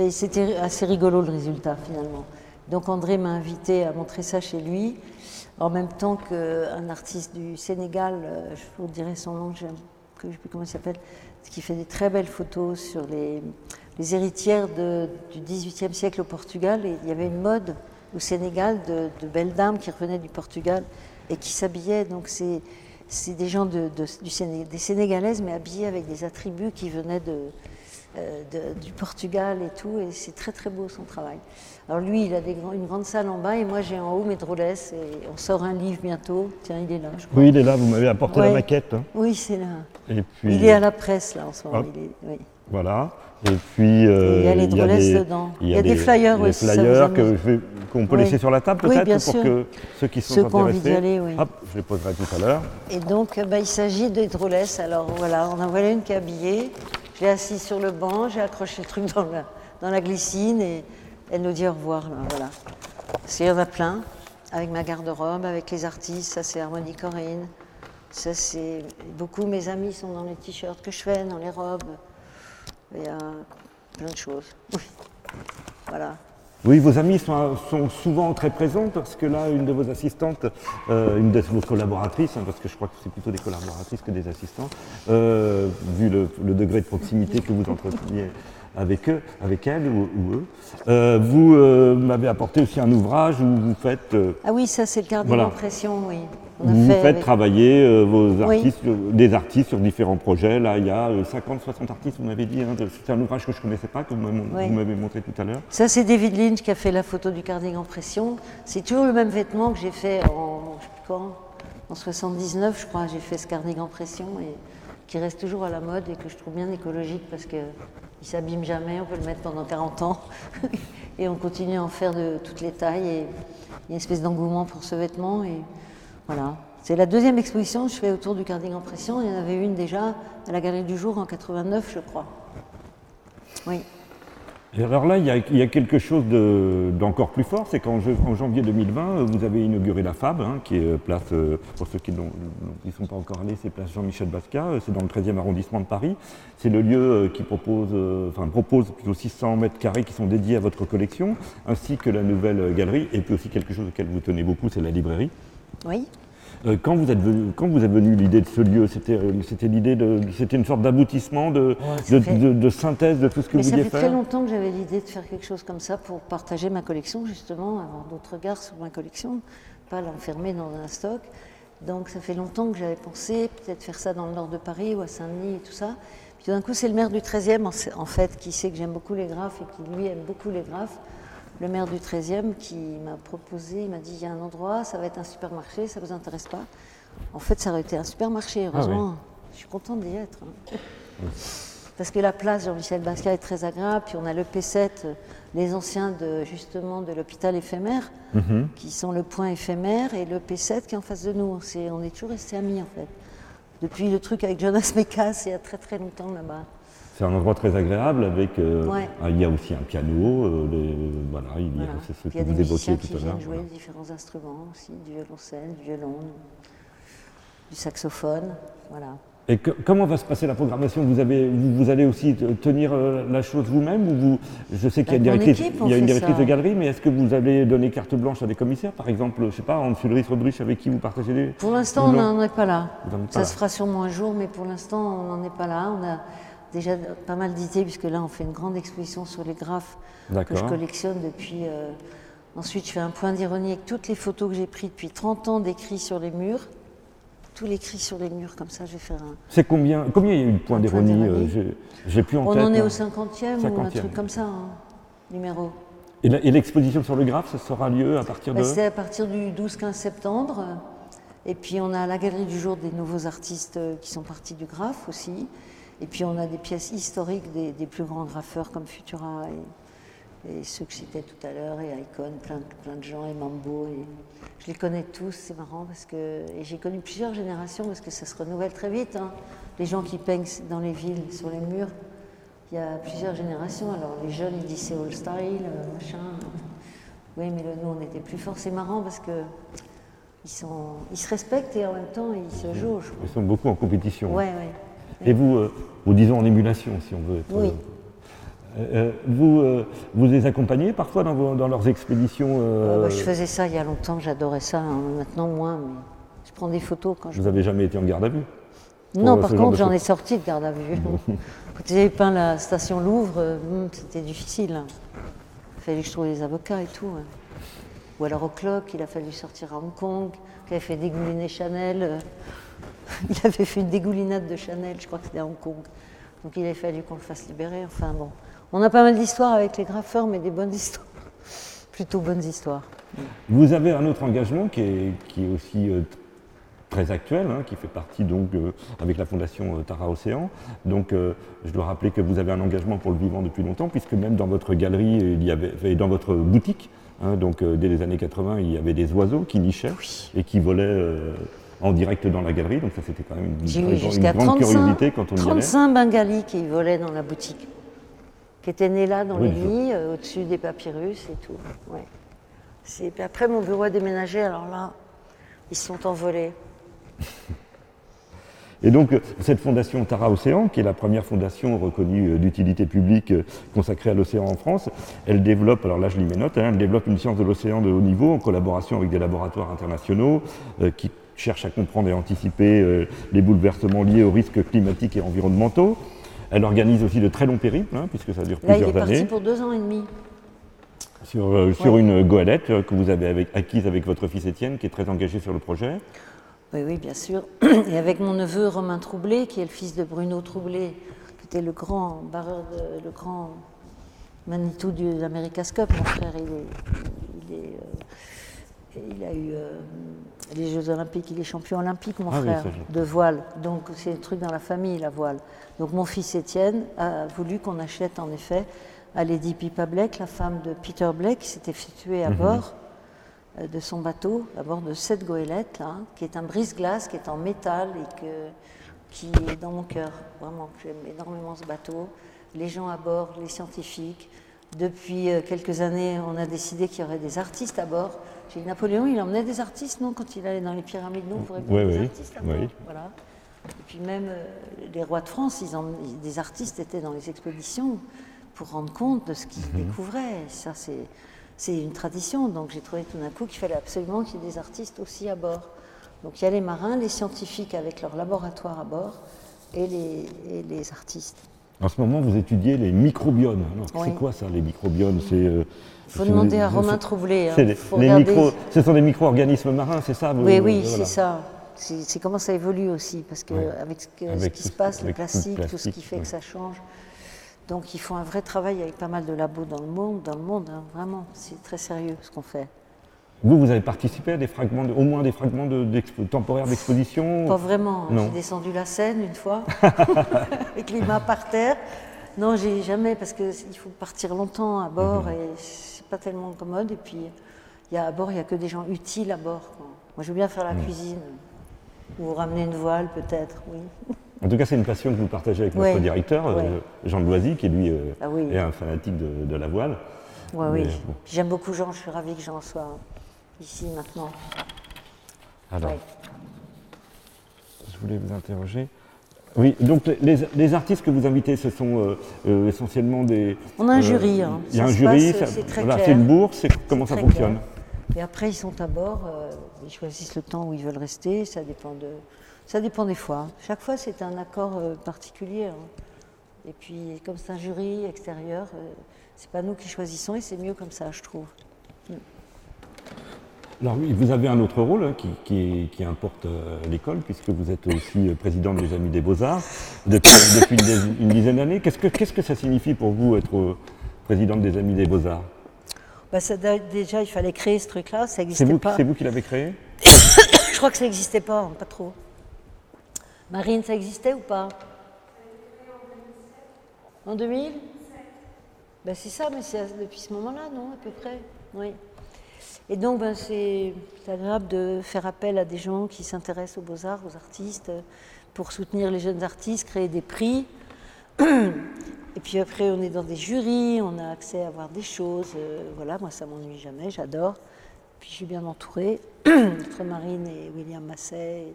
C'était assez rigolo le résultat finalement. Donc André m'a invité à montrer ça chez lui, en même temps qu'un artiste du Sénégal, euh, je vous dirai son nom, je ne sais plus comment il s'appelle, qui fait des très belles photos sur les, les héritières du XVIIIe siècle au Portugal. Et il y avait une mode au Sénégal de, belles dames qui revenaient du Portugal et qui s'habillaient. Donc c'est, des gens de, du des Sénégalaises, mais habillées avec des attributs qui venaient euh, du Portugal et tout. Et c'est très très beau son travail. Alors lui, il a des, une grande salle en bas et moi j'ai en haut mes drôlesses et on sort un livre bientôt. Tiens, il est là, je crois. Oui, il est là, vous m'avez apporté la maquette. Hein. Oui, c'est là. Et puis... Il est à la presse là en ce moment. oui. Voilà. Et puis. Euh, il y a les drôlesses dedans. Il y a, des, flyers des aussi. flyers qu'on peut laisser sur la table peut-être pour que ceux qui sont ceux intéressés. Qui ont envie aller, oui. Hop, je les poserai tout à l'heure. Et donc, bah, il s'agit des drôlesses. Alors voilà, on en voilà une qui est habillée. Je l'ai assise sur le banc, j'ai accroché le truc dans la, dans la glycine et elle nous dit au revoir. Là, voilà. Il y en a plein, avec ma garde-robe, avec les artistes. Ça, c'est Harmonie Corinne. Ça, c'est beaucoup. Mes amis sont dans les t-shirts que je fais, dans les robes. Il y a plein de choses. Voilà. Oui, vos amis sont, souvent très présentes parce que là, une de vos assistantes, euh, une de vos collaboratrices, hein, parce que je crois que c'est plutôt des collaboratrices que des assistants, euh, vu le, degré de proximité que vous entreteniez avec eux, avec elle ou, eux. Euh, vous m'avez apporté aussi un ouvrage où vous faites. ah oui, ça c'est le carnet d'impression, oui vous faites travailler euh, vos artistes, des artistes sur différents projets. Là, il y a 50-60 euh, artistes, vous m'avez dit. Hein, c'est un ouvrage que je ne connaissais pas, que vous m'avez montré tout à l'heure. Ça, c'est David Lynch qui a fait la photo du cardigan pression. C'est toujours le même vêtement que j'ai fait en, quand, en 79, je crois. J'ai fait ce cardigan pression et qui reste toujours à la mode et que je trouve bien écologique parce qu'il ne s'abîme jamais. On peut le mettre pendant 40 ans et on continue à en faire de toutes les tailles. Et il y a une espèce d'engouement pour ce vêtement. Et, voilà. C'est la deuxième exposition que je fais autour du cardigan pression. Il y en avait une déjà à la Galerie du Jour en 89, je crois. Oui. Alors là, il y a, quelque chose d'encore plus fort, c'est qu'en janvier 2020, vous avez inauguré la FAB, hein, qui est place, euh, pour ceux qui ne sont pas encore allés, c'est place Jean-Michel euh, c'est dans le 13e arrondissement de Paris. C'est le lieu euh, qui propose, enfin, propose plutôt 600 mètres carrés qui sont dédiés à votre collection, ainsi que la nouvelle galerie, et puis aussi quelque chose auquel vous tenez beaucoup, c'est la librairie. Oui. Euh, quand vous êtes venu, quand vous êtes venu l'idée de ce lieu, c'était, euh, c'était l'idée de, c'était une sorte d'aboutissement, de, de, synthèse de tout ce que vous vouliez faire. Ça fait très longtemps que j'avais l'idée de faire quelque chose comme ça pour partager ma collection, justement, avoir d'autres regards sur ma collection, pas l'enfermer dans un stock. Donc ça fait longtemps que j'avais pensé peut-être faire ça dans le nord de Paris ou à Saint-Denis et tout ça. Puis d'un coup, c'est le maire du 13e en fait qui sait que j'aime beaucoup les graphes et qui lui aime beaucoup les graphes le maire du 13e qui m'a proposé, il m'a dit il y a un endroit, ça va être un supermarché, ça ne vous intéresse pas En fait, ça aurait été un supermarché, ah heureusement. Je suis contente d'y être. Hein. Parce que la place Jean-Michel Basquiat est très agréable, puis on a le P7, les anciens de, justement de l'hôpital éphémère, mhm. qui sont le point éphémère, et le P7 qui est en face de nous. on est toujours restés amis en fait. Depuis le truc avec Jonas Mekas, il y a très très longtemps là-bas. C'est un endroit très agréable avec. Euh, il y a aussi un piano, euh, voilà, il y a, ce que vous évoquiez tout à l'heure. jouer différents instruments aussi, du violoncelle, du violon, du saxophone, voilà. Et comment va se passer la programmation? Vous, avez, vous, allez aussi tenir euh, la chose vous-même ou vous, Je sais qu'il y a, une directrice, il y a une directrice de galerie, mais est-ce que vous allez donner carte blanche à des commissaires? Par exemple, je ne sais pas, Hans Ulrich Rodrich avec qui vous partagez des... Pour l'instant, on n'en est pas là. Ça se fera sûrement un jour, mais pour l'instant, on n'en est pas là. On a déjà pas mal d'idées, puisque là, on fait une grande exposition sur les graphes que je collectionne depuis. Euh, ensuite, je fais un point d'ironie avec toutes les photos que j'ai prises depuis 30 ans d'écrits sur les murs. Tous les cris sur les murs, comme ça, je vais faire un. C'est combien Combien il y a eu de points d'ironie euh, J'ai plus en on tête. On en est au 50e, ou un truc comme ça, hein, numéro. Et l'exposition sur le graphe, ça sera lieu à partir de C'est à partir du 12-15 septembre. Et puis on a la galerie du jour des nouveaux artistes euh, qui sont partis du graphe aussi. Et puis on a des pièces historiques des, plus grands graffeurs comme Futura et, ceux que j'étais tout à l'heure, et Icon, plein, plein de gens, et Mambo. Et je les connais tous, c'est marrant parce que. Et j'ai connu plusieurs générations parce que ça se renouvelle très vite. Hein. Les gens qui peignent dans les villes, sur les murs, il y a plusieurs générations. Alors les jeunes, ils disent c'est old style, euh, machin. Oui, mais nous, on était plus forts. C'est marrant parce que. Ils, sont, ils se respectent et en même temps ils se jaugent. Ils sont beaucoup en compétition. Ouais, ouais. Et vous, euh, vous disons en émulation, si on veut être. Oui. Euh, euh, vous, vous les accompagnez parfois dans, dans leurs expéditions bah, Je faisais ça il y a longtemps, j'adorais ça. Hein. Maintenant, moins, mais je prends des photos quand je. Vous n'avez jamais été en garde à vue Non, par contre, j'en ai sorti de garde à vue. quand j'ai peint la station Louvre, hmm, c'était difficile. Il fallait que je trouve des avocats et tout. Ou alors au clock, il a fallu sortir à Hong Kong, qui avait fait dégouliner Chanel. il avait fait une dégoulinade de Chanel, je crois que c'était à Hong Kong. Donc il avait fallu qu'on le fasse libérer. Enfin bon, on a pas mal d'histoires avec les graffeurs, mais des bonnes histoires. Plutôt bonnes histoires. Vous avez un autre engagement qui est, qui est aussi euh, très actuel, hein, qui fait partie donc euh, avec la fondation euh, Tara Océan. Donc je dois rappeler que vous avez un engagement pour le vivant depuis longtemps, puisque même dans votre galerie il y avait, et dans votre boutique, hein, donc dès les années 80, il y avait des oiseaux qui nichaient et qui volaient en direct dans la galerie, donc ça c'était quand même une, grande curiosité quand on y allait. 35 bengalis qui volaient dans la boutique, qui étaient nés là dans les lits, euh, au-dessus des papyrus et tout. Ouais. Puis après mon bureau a déménagé, alors là, ils se sont envolés. Et donc, cette fondation Tara Océan, qui est la première fondation reconnue euh, d'utilité publique euh, consacrée à l'océan en France, elle développe, alors là je lis mes notes, hein, elle développe une science de l'océan de haut niveau en collaboration avec des laboratoires internationaux qui cherche à comprendre et anticiper euh, les bouleversements liés aux risques climatiques et environnementaux. Elle organise aussi de très longs périples, hein, puisque ça dure plusieurs années. Là, il est parti pour deux ans et demi. Sur, euh, une goélette euh, que vous avez acquise avec votre fils Étienne, qui est très engagé sur le projet. Oui, oui, bien sûr. Et avec mon neveu Romain Troublé, qui est le fils de Bruno Troublé, qui était le grand barreur, le grand Manitou de l'America's Cup. Mon frère, il est, il a eu les Jeux Olympiques, il est champion olympique, mon ah frère, de voile. Donc c'est un truc dans la famille, la voile. Donc mon fils Étienne a voulu qu'on achète en effet à Lady Pippa Blake, la femme de Peter Blake, qui s'était située à mhm. bord euh, de son bateau, à bord de cette goélette, là, qui est un brise-glace, qui est en métal et que, qui est dans mon cœur. Vraiment, j'aime énormément ce bateau. Les gens à bord, les scientifiques, Depuis euh, quelques années, on a décidé qu'il y aurait des artistes à bord. J'ai dit Napoléon, il emmenait des artistes, non Quand il allait dans les pyramides, non Pour Oui, des oui, artistes oui. Voilà. Et puis même euh, les rois de France, ils emmenaient- des artistes étaient dans les expéditions pour rendre compte de ce qu'ils Mhm. découvraient. Ça, c'est, c'est une tradition. Donc j'ai trouvé tout d'un coup qu'il fallait absolument qu'il y ait des artistes aussi à bord. Donc il y a les marins, les scientifiques avec leur laboratoire à bord et les, et les artistes. En ce moment, vous étudiez les microbiomes. Alors, Oui. C'est quoi ça, les microbiomes? C'est. euh, faut demander à Romain Troublé. hein. les- micro- ce sont des micro-organismes marins, c'est ça Oui, oui, voilà. c'est ça. C'est comment ça évolue aussi, parce que Ouais. avec ce, que- Avec ce qui se passe, le plastique, tout ce qui fait que ça change. Donc ils font un vrai travail avec pas mal de labos dans le monde, dans le monde, hein, vraiment. C'est très sérieux ce qu'on fait. Vous, vous avez participé à des fragments, de- au moins des fragments de- temporaires d'exposition Pas vraiment. J'ai descendu la Seine une fois, avec les mains par terre. Non, j'ai jamais, parce qu'il faut partir longtemps à bord Mhm. et c'est pas tellement commode. Et puis, il y a à bord, il n'y a que des gens utiles à bord. quoi. Moi, je veux bien faire la Mhm. cuisine. Ou ramener une voile, peut-être, oui. En tout cas, c'est une passion que vous partagez avec Ouais. notre directeur, euh, Ouais. Jean de Loisy, qui lui euh, Ah oui. est un fanatique de, de la voile. Ouais, Mais oui. bon. J'aime beaucoup Jean, je suis ravie que Jean soit ici maintenant. Alors, je voulais vous interroger. Oui, donc les, les- artistes que vous invitez, ce sont euh, euh, essentiellement des. On a un euh, jury, hein. Il y a Ça un jury, c'est très voilà, une bourse, c'est- comment ça fonctionne clair. Et après, ils sont à bord, ils choisissent le temps où ils veulent rester, ça dépend, de, ça dépend des fois. Chaque fois, c'est un accord particulier. hein. Et puis, comme c'est un jury extérieur, c'est pas nous qui choisissons et c'est mieux comme ça, je trouve. Alors oui, vous avez un autre rôle hein, qui, qui- qui importe euh, l'école, puisque vous êtes aussi euh, présidente des Amis des Beaux-Arts depuis, depuis une, dizaine d'années. Qu'est-ce que, qu'est-ce que ça signifie pour vous être euh, présidente des Amis des Beaux-Arts? Bah, ça déjà, il fallait créer ce truc-là, ça C'est n'existait vous, pas. c'est vous qui l'avez créé? Je crois que ça n'existait pas, hein, pas trop. Marine, ça existait ou pas? En 2000 ben, C'est ça, mais c'est depuis ce moment-là, non, à peu près? Oui. Et donc, ben, c'est agréable de faire appel à des gens qui s'intéressent aux beaux-arts, aux artistes, pour soutenir les jeunes artistes, créer des prix. Et puis après, on est dans des jurys, on a accès à voir des choses. euh, voilà, moi, ça m'ennuie jamais, j'adore. Puis je suis bien entourée, entre Marine et William Masset,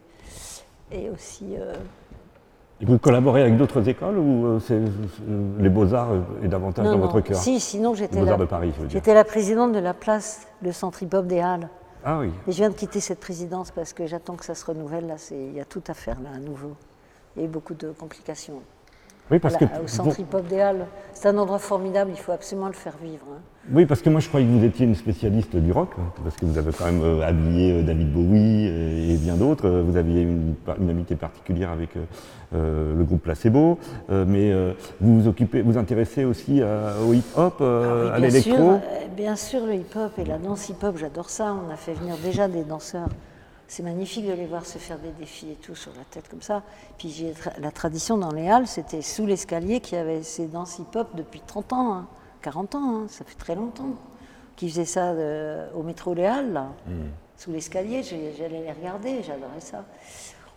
et, et aussi... euh, Et Vous collaborez avec d'autres écoles ou euh, euh, les Beaux-Arts euh, est davantage non, dans non, votre cœur si, sinon Les j'étais Beaux-Arts la, de Paris, je veux dire. j'étais la présidente de la place, le centre hip-hop des Halles. Ah oui. Et je viens de quitter cette présidence parce que j'attends que ça se renouvelle. Là, il y a tout à faire là, à nouveau. Il y a eu beaucoup de complications. Oui, parce que au centre vous- hip-hop des Halles, c'est un endroit formidable, il faut absolument le faire vivre. hein. Oui, parce que moi je croyais que vous étiez une spécialiste du rock, hein, parce que vous avez quand même euh, habillé euh, David Bowie euh, et bien d'autres. Vous aviez une, amitié particulière avec euh, le groupe Placebo, mais vous vous occupez, vous intéressez aussi à- au hip-hop, Ah à oui, sûr, l'électro. bien sûr, le hip-hop et la danse hip-hop, j'adore ça. On a fait venir déjà des danseurs. C'est magnifique de les voir se faire des défis et tout sur la tête comme ça. Puis j'ai la tradition dans les halles, c'était sous l'escalier qu'il y avait ces danses hip-hop depuis 30 ans, hein, 40 ans, hein, ça fait très longtemps. Qui faisaient ça euh, au métro Les Halles, là, sous l'escalier. J'allais les regarder, j'adorais ça.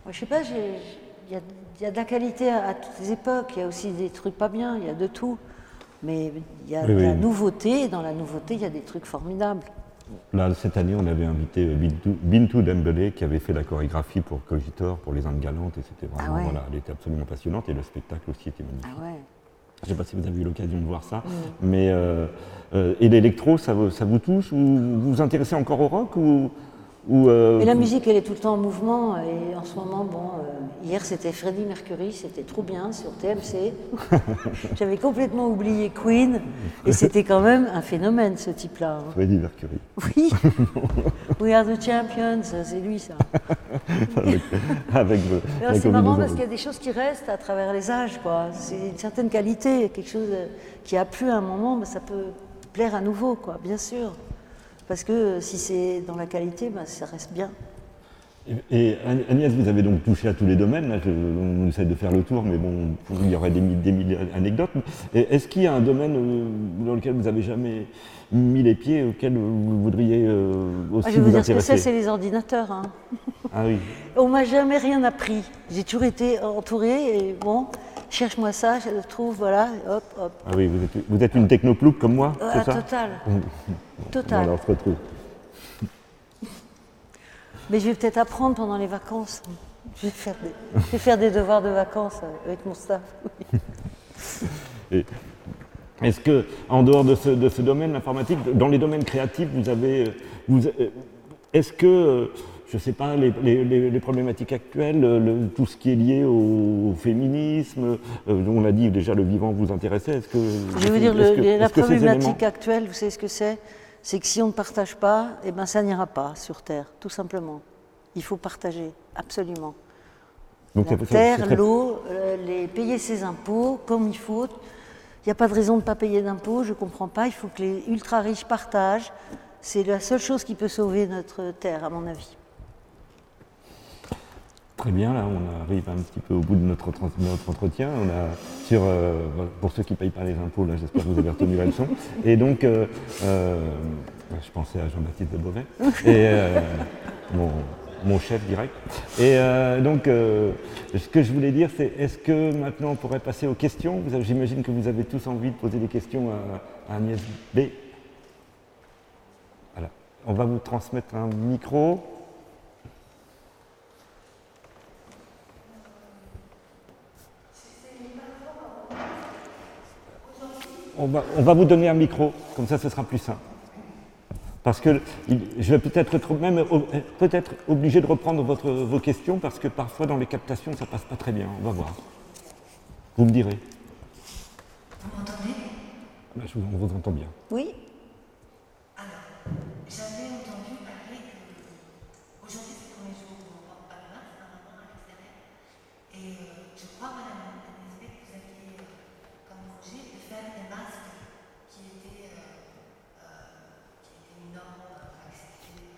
Moi, je sais pas, il y, a- il y a de la qualité à, à toutes les époques. Il y a aussi des trucs pas bien, il y a de tout. Mais il y a Oui, de la oui. nouveauté, et dans la nouveauté, il y a des trucs formidables. Là, cette année, on avait invité euh, Bintou, Bintou Dembélé, qui avait fait la chorégraphie pour Cogitor, pour Les Indes Galantes, et c'était vraiment, Ah ouais. voilà, elle était absolument passionnante, et le spectacle aussi était magnifique. Ah ouais. Je ne sais pas si vous avez eu l'occasion de voir ça, mais euh, euh, et l'électro, ça, vous- ça vous touche ou vous vous intéressez encore au rock ou, ou, euh, Mais la musique, elle est tout le temps en mouvement. Et en ce moment, bon, euh, hier c'était Freddie Mercury, c'était trop bien sur TMC. J'avais complètement oublié Queen. Et c'était quand même un phénomène, ce type-là. hein. Freddie Mercury. Oui. We are the champions, c'est lui ça. avec, avec, C'est marrant parce qu'il y a des choses qui restent à travers les âges, quoi. C'est une certaine qualité, quelque chose euh, qui a plu à un moment, mais ça peut plaire à nouveau, quoi, bien sûr. Parce que euh, si c'est dans la qualité, ben, ça reste bien. Et, Agnès, vous avez donc touché à tous les domaines. Là, je- on essaie de faire le tour, mais bon, il y aurait des, mi- des milliers d'anecdotes. Et Est-ce qu'il y a un domaine euh, dans lequel vous n'avez jamais mis les pieds, auquel vous voudriez euh, aussi Ah, je vais vous vous dire ce que intéresser c'est, c'est les ordinateurs. hein. Ah oui. On m'a jamais rien appris. J'ai toujours été entourée et bon, cherche-moi ça, je le trouve, voilà, hop, hop. Ah oui, vous êtes, vous êtes une technoploupe comme moi, Ah, ça total, total. alors, on se retrouve. Mais je vais peut-être apprendre pendant les vacances. Je vais faire des, je vais faire des devoirs de vacances euh, avec mon staff. Est-ce que, en dehors de ce, de ce domaine l'informatique, dans les domaines créatifs, vous avez, euh, vous, euh, est-ce que, je ne sais pas, les, les- les- problématiques actuelles, le- le- tout ce qui est lié au, au féminisme, euh, on l'a dit déjà, le vivant vous intéressait, est-ce que Je vais vous dire, le- que- la problématique éléments- actuelle, vous savez ce que c'est? C'est que si on ne partage pas, eh ben, ça n'ira pas sur Terre, tout simplement. Il faut partager, absolument. Donc, La terre, très- l'eau, euh, les, payer ses impôts comme il faut. Il n'y a pas de raison de ne pas payer d'impôts, je ne comprends pas. Il faut que les ultra riches partagent. C'est la seule chose qui peut sauver notre terre, à mon avis. Très bien, là on arrive un petit peu au bout de notre, notre entretien. On a sur, euh, pour ceux qui ne payent pas les impôts, là j'espère que vous avez retenu la leçon. Et donc, euh, euh, je pensais à Jean-Baptiste de Beauvais, et, mon, mon chef direct. Et donc, ce que je voulais dire, c'est est-ce que maintenant on pourrait passer aux questions? J'imagine que vous avez tous envie de poser des questions à, à Agnès B. Voilà. On va vous transmettre un micro. On va, on va vous donner un micro, comme ça ce sera plus simple. Parce que je vais peut-être être même peut-être obligé de reprendre votre- vos questions parce que parfois dans les captations ça passe pas très bien. On va voir. Vous me direz. Vous m'entendez? Vous- on vous entend bien. Oui J'avais entendu parler que aujourd'hui c'est le premier jour où on porte pas le masque, normalement à l'extérieur. Et euh, je crois, Madame Agnès Beck, que vous aviez euh, comme projet de faire des masques qui étaient, euh, euh, qui étaient une norme euh, acceptée.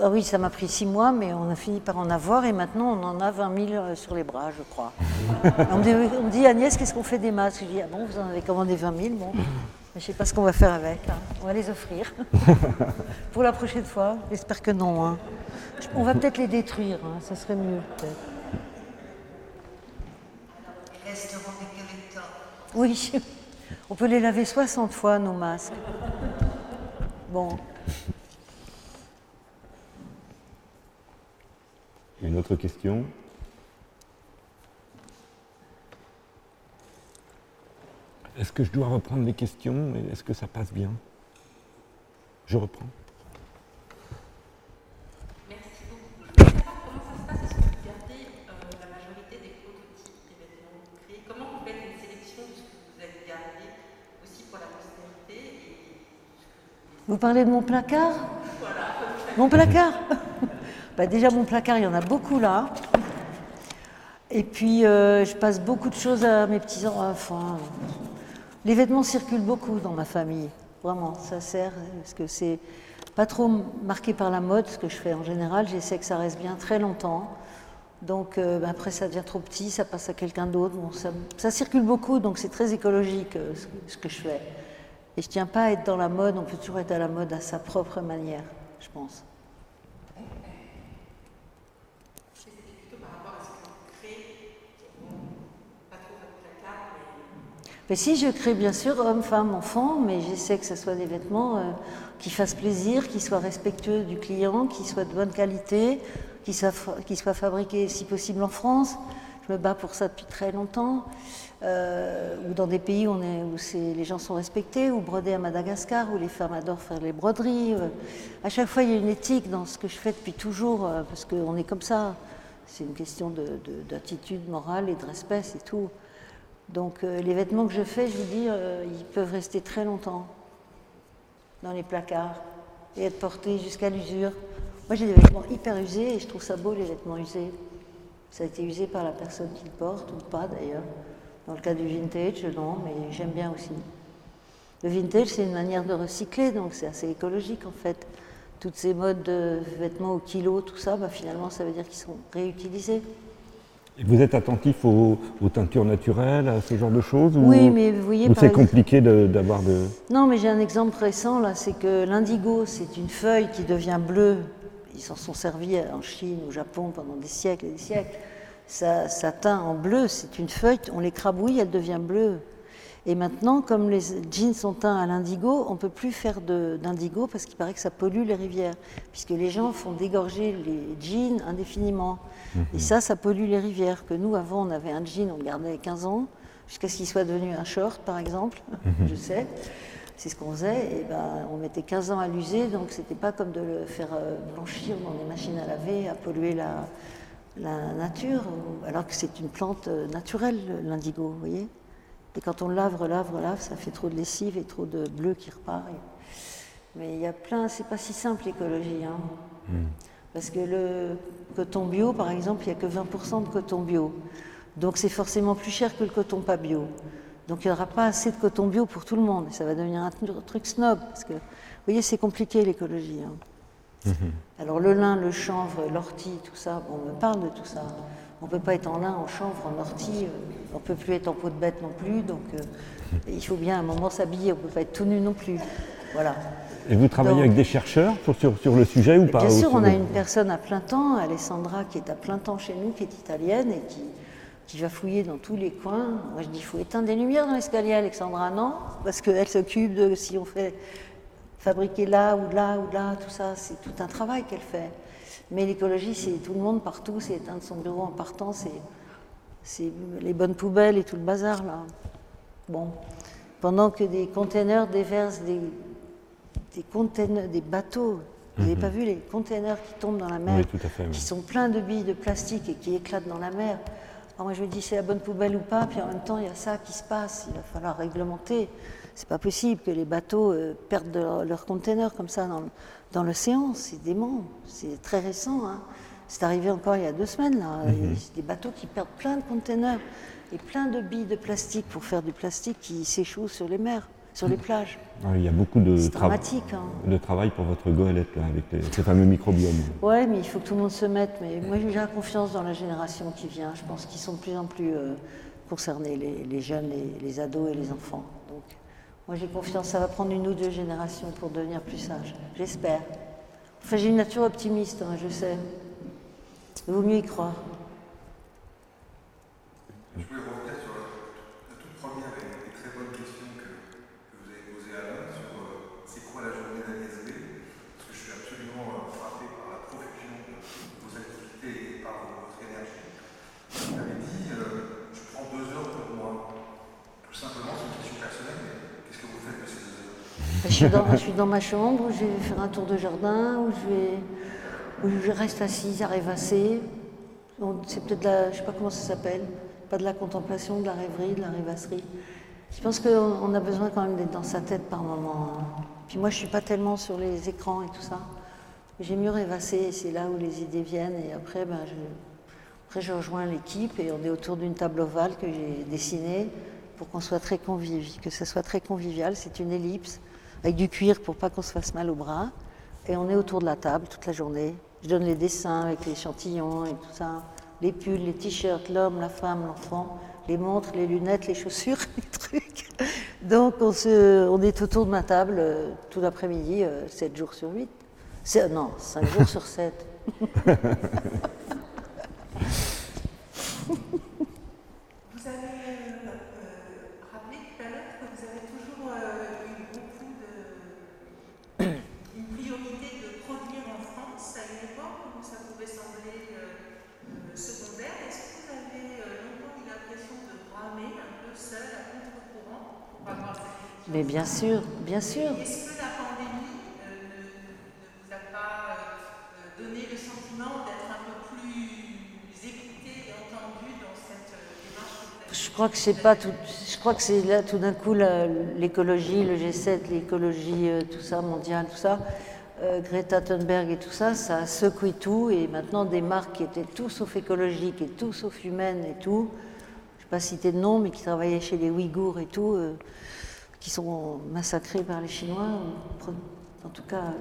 Ah oui, ça m'a pris six mois, mais on a fini par en avoir et maintenant on en a 20 000 euh, sur les bras, je crois. on, me dit, on me dit, Agnès, qu'est-ce qu'on fait des masques? Je dis, ah bon, vous en avez commandé 20 000, bon. Mais je ne sais pas ce qu'on va faire avec. là. On va les offrir pour la prochaine fois. J'espère que non. hein. On va peut-être les détruire, hein, ça serait mieux peut-être. Oui, on peut les laver 60 fois, nos masques. Bon, Une autre question Est-ce que je dois reprendre les questions et Est-ce que ça passe bien? Je reprends. Merci beaucoup. Je pas comment ça se passe. Est-ce que vous gardez euh, la majorité des prototypes des vêtements que vous créez Comment vous faites une sélection de ce que vous avez gardé aussi pour la postérité et Vous parlez de mon placard? Mon placard? Bah, Déjà, mon placard, il y en a beaucoup là. Et puis, euh, je passe beaucoup de choses à mes petits-enfants. Les vêtements circulent beaucoup dans ma famille. Vraiment, ça sert. Parce que c'est pas trop marqué par la mode, ce que je fais en général. J'essaie que ça reste bien très longtemps. Donc euh, bah, après, ça devient trop petit, ça passe à quelqu'un d'autre. Bon, ça, circule beaucoup, donc c'est très écologique euh, ce, ce que je fais. Et je tiens pas à être dans la mode, on peut toujours être à la mode à sa propre manière, je pense. Mais si, je crée bien sûr homme, femme, enfant, mais j'essaie que ce soit des vêtements euh, qui fassent plaisir, qui soient respectueux du client, qui soient de bonne qualité, qui soient, fabriqués si possible en France. Je me bats pour ça depuis très longtemps. Euh, ou dans des pays où, les gens sont respectés, ou brodés à Madagascar, où les femmes adorent faire les broderies. euh. À chaque fois, il y a une éthique dans ce que je fais depuis toujours, euh, parce qu'on est comme ça. C'est une question de- de- d'attitude morale et de respect, c'est tout. Donc euh, les vêtements que je fais, je vous dis, euh, ils peuvent rester très longtemps dans les placards et être portés jusqu'à l'usure. Moi j'ai des vêtements hyper usés et je trouve ça beau les vêtements usés. Ça a été usé par la personne qui le porte ou pas d'ailleurs. Dans le cas du vintage, non, mais j'aime bien aussi. Le vintage, c'est une manière de recycler, donc c'est assez écologique en fait. Toutes ces modes de vêtements au kilo, tout ça, bah, finalement, ça veut dire qu'ils sont réutilisés. Vous êtes attentif aux, aux teintures naturelles, à ce genre de choses ou- Oui, mais vous voyez, c'est exemple- compliqué de- d'avoir de. Non, mais j'ai un exemple récent là, c'est que l'indigo, c'est une feuille qui devient bleue. Ils s'en sont servis en Chine, au Japon pendant des siècles et des siècles. ça, ça teint en bleu, c'est une feuille, on l'écrabouille, elle devient bleue. Et maintenant, comme les jeans sont teints à l'indigo, on ne peut plus faire d'indigo parce qu'il paraît que ça pollue les rivières, puisque les gens font dégorger les jeans indéfiniment. Et ça, ça pollue les rivières. Que nous, avant, on avait un jean, on le gardait 15 ans, jusqu'à ce qu'il soit devenu un short, par exemple, je sais. C'est ce qu'on faisait. Et ben, on mettait 15 ans à l'user, donc c'était pas comme de le faire euh, blanchir dans des machines à laver, à polluer la, la nature, alors que c'est une plante euh, naturelle, l'indigo, vous voyez. Et quand on lave, relave, relave, ça fait trop de lessive et trop de bleu qui repart. Et- Mais il y a plein, c'est pas si simple l'écologie. Hein. Parce que le coton bio, par exemple, il n'y a que 20% de coton bio. Donc c'est forcément plus cher que le coton pas bio. Donc il n'y aura pas assez de coton bio pour tout le monde. Et ça va devenir un tru- truc snob. Parce que, vous voyez, c'est compliqué l'écologie. hein. Alors le lin, le chanvre, l'ortie, tout ça, on me parle de tout ça. On ne peut pas être en lin, en chanvre, en ortie, euh, on ne peut plus être en peau de bête non plus, donc euh, il faut bien à un moment s'habiller, on ne peut pas être tout nu non plus. Voilà. Et vous travaillez Donc- avec des chercheurs sur, sur- sur le sujet ou pas Bien sûr, on a une personne à plein temps, Alessandra, qui est à plein temps chez nous, qui est italienne et qui, qui va fouiller dans tous les coins. Moi, je dis, il faut éteindre des lumières dans l'escalier, Alexandra. Non, parce qu'elle s'occupe de si on fait fabriquer là ou là ou là, tout ça, c'est tout un travail qu'elle fait. Mais l'écologie, c'est tout le monde partout, c'est éteindre son bureau en partant, c'est les bonnes poubelles et tout le bazar, là. Bon. Pendant que des containers déversent des, des containers, des bateaux, vous n'avez pas vu les containers qui tombent dans la mer, Oui, tout à fait, oui. qui sont pleins de billes de plastique et qui éclatent dans la mer. Alors moi je me dis c'est la bonne poubelle ou pas, puis en même temps il y a ça qui se passe, il va falloir réglementer. C'est pas possible que les bateaux euh, perdent de leur- leurs containers comme ça dans, dans l'océan, c'est dément, c'est très récent. hein. C'est arrivé encore il y a deux semaines là, Mhm. Il y a des bateaux qui perdent plein de containers et plein de billes de plastique pour faire du plastique qui s'échoue sur les mers, sur les plages. Ah, Il y a beaucoup de, hein. de travail pour votre goélette, là, avec les- ces fameux microbiomes. Ouais, mais il faut que tout le monde se mette. Mais moi, j'ai confiance dans la génération qui vient. Je pense qu'ils sont de plus en plus euh, concernés, les, les jeunes, les, les ados et les enfants. Moi, j'ai confiance. Ça va prendre une ou deux générations pour devenir plus sage. J'espère. Enfin, j'ai une nature optimiste, hein, je sais. Il vaut mieux y croire. Je voulais revenir sur la, la toute première et, et très bonne question que, que vous avez posée à Alain sur euh, c'est quoi la journée d'Agnès B Parce que je suis absolument euh, frappé par la profusion de vos activités et par votre énergie. Vous avez dit euh, je prends deux heures pour moi. Tout simplement, c'est une question personnelle, mais qu'est-ce que vous faites de ces deux heures Je je suis dans ma chambre, je vais faire un tour de jardin, je, où je reste assise à rêvasser. C'est peut-être la, je sais pas comment ça s'appelle, pas de la contemplation, de la rêverie, de la rêvasserie. Je pense qu'on on a besoin quand même d'être dans sa tête par moment. hein. Puis moi, je suis pas tellement sur les écrans et tout ça. J'ai mieux rêvasser, c'est là où les idées viennent. Et après, ben, je, après, je rejoins l'équipe et on est autour d'une table ovale que j'ai dessinée pour qu'on soit très convivial, que ce soit très convivial. C'est une ellipse avec du cuir pour pas qu'on se fasse mal au bras. Et on est autour de la table toute la journée. Je donne les dessins avec les échantillons et tout ça. Les pulls, les t-shirts, l'homme, la femme, l'enfant, les montres, les lunettes, les chaussures, les trucs. Donc on, se, on est autour de ma table euh, tout l'après-midi, 7 jours sur 8. C'est- Non, 5 jours sur 7. Vous avez euh, euh, rappelé tout à l'heure que vous avez toujours euh, eu beaucoup de. une priorité de produire en France à une époque où ça pouvait sembler euh, euh, secondaire. Est-ce que vous avez euh, longtemps eu l'impression de ramer un peu seul à contre-courant pour avoir cette Mais bien sûr, bien sûr. Est-ce que la pandémie euh, ne, vous a pas euh, donné le sentiment d'être un peu plus écouté et entendu dans cette euh, démarche Je crois que c'est pas tout. Je crois que c'est là tout d'un coup l'écologie, le G7, l'écologie, euh, tout ça mondial, tout ça. Greta Thunberg et tout ça, ça a secoué tout et maintenant des marques qui étaient tout sauf écologiques et tout sauf humaines et tout, je ne vais pas citer de nom, mais qui travaillaient chez les Ouïghours et tout, qui sont massacrés par les Chinois, en tout cas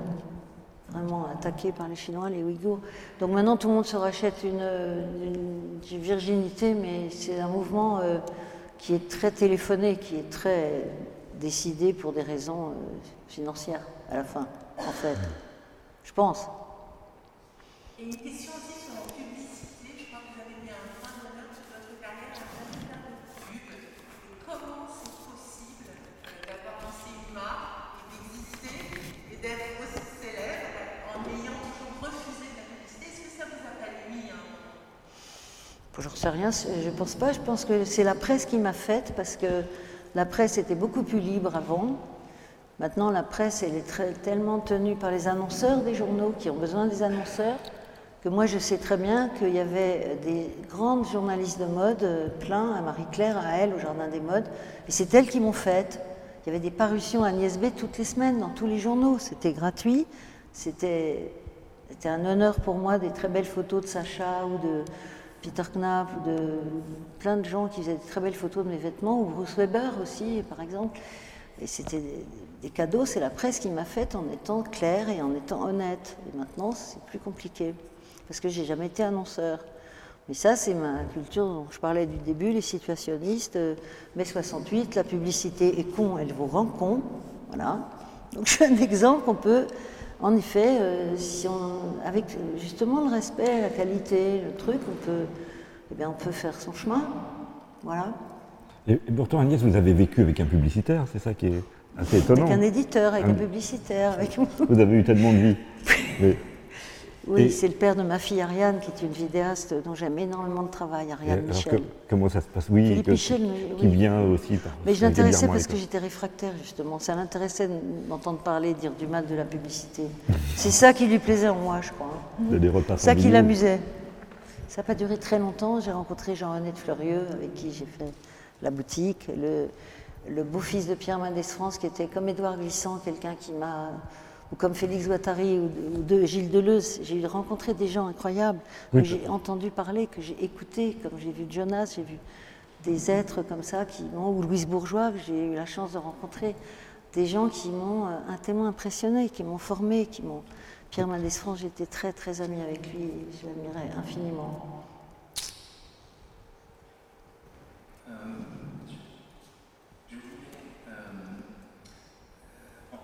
vraiment attaqués par les Chinois, les Ouïghours. Donc maintenant tout le monde se rachète une, virginité, mais c'est un mouvement euh, qui est très téléphoné, qui est très décidé pour des raisons euh, financières à la fin, en fait. Je pense. Une question aussi sur la publicité. Je crois que vous avez mis un point sais rien, je pense pas. Je pense que c'est la presse qui m'a faite parce que la presse était beaucoup plus libre avant. Maintenant, la presse, elle est tellement tenue par les annonceurs des journaux qui ont besoin des annonceurs que moi, je sais très bien qu'il y avait des grandes journalistes de mode, euh, plein, à Marie-Claire, à elle, au Jardin des Modes, et c'est elles qui m'ont faite. Il y avait des parutions à Agnès toutes les semaines dans tous les journaux. C'était gratuit. C'était un honneur pour moi des très belles photos de Sacha ou de Peter Knapp de plein de gens qui faisaient des très belles photos de mes vêtements, ou Bruce Weber aussi, par exemple. Et c'était des, cadeaux, c'est la presse qui m'a fait en étant claire et en étant honnête. Et maintenant, c'est plus compliqué, parce que j'ai jamais été annonceur. Mais ça, c'est ma culture dont je parlais du début, les situationnistes. Euh, mai 68, la publicité est con, elle vous rend con. Voilà. Donc, suis un exemple qu'on peut, en effet, euh, si on, avec justement le respect, la qualité, le truc, on peut, eh bien, on peut faire son chemin. Voilà. Et, pourtant, Agnès, vous avez vécu avec un publicitaire, c'est ça qui est assez étonnant. Avec un éditeur, avec un, publicitaire. Avec... Vous avez eu tellement de vie. Oui, c'est le père de ma fille Ariane, qui est une vidéaste dont j'aime énormément de travail, Ariane Michel. comment ça se passe Oui, Michel, qui vient aussi. Par, mais je l'intéressais parce que j'étais réfractaire, justement. Ça l'intéressait d'entendre parler, dire du mal de la publicité. c'est ça qui lui plaisait en moi, je crois. C'est ça qui l'amusait. Ça n'a pas duré très longtemps. J'ai rencontré Jean-René de Fleurieux, avec qui j'ai fait la boutique. Le, le beau-fils de Pierre Mendès France, qui était comme Édouard Glissant, quelqu'un qui m'a ou comme Félix Guattari ou, de Gilles Deleuze. J'ai rencontré des gens incroyables que j'ai entendu parler, que j'ai écouté, comme j'ai vu Jonas, j'ai vu des êtres comme ça, qui ou Louise Bourgeois, que j'ai eu la chance de rencontrer, des gens qui m'ont euh, un témoin impressionné, qui m'ont formé, qui m'ont. Pierre Mendès France, j'étais très très amie avec lui, je l'admirais infiniment. Euh, je, voulais, euh,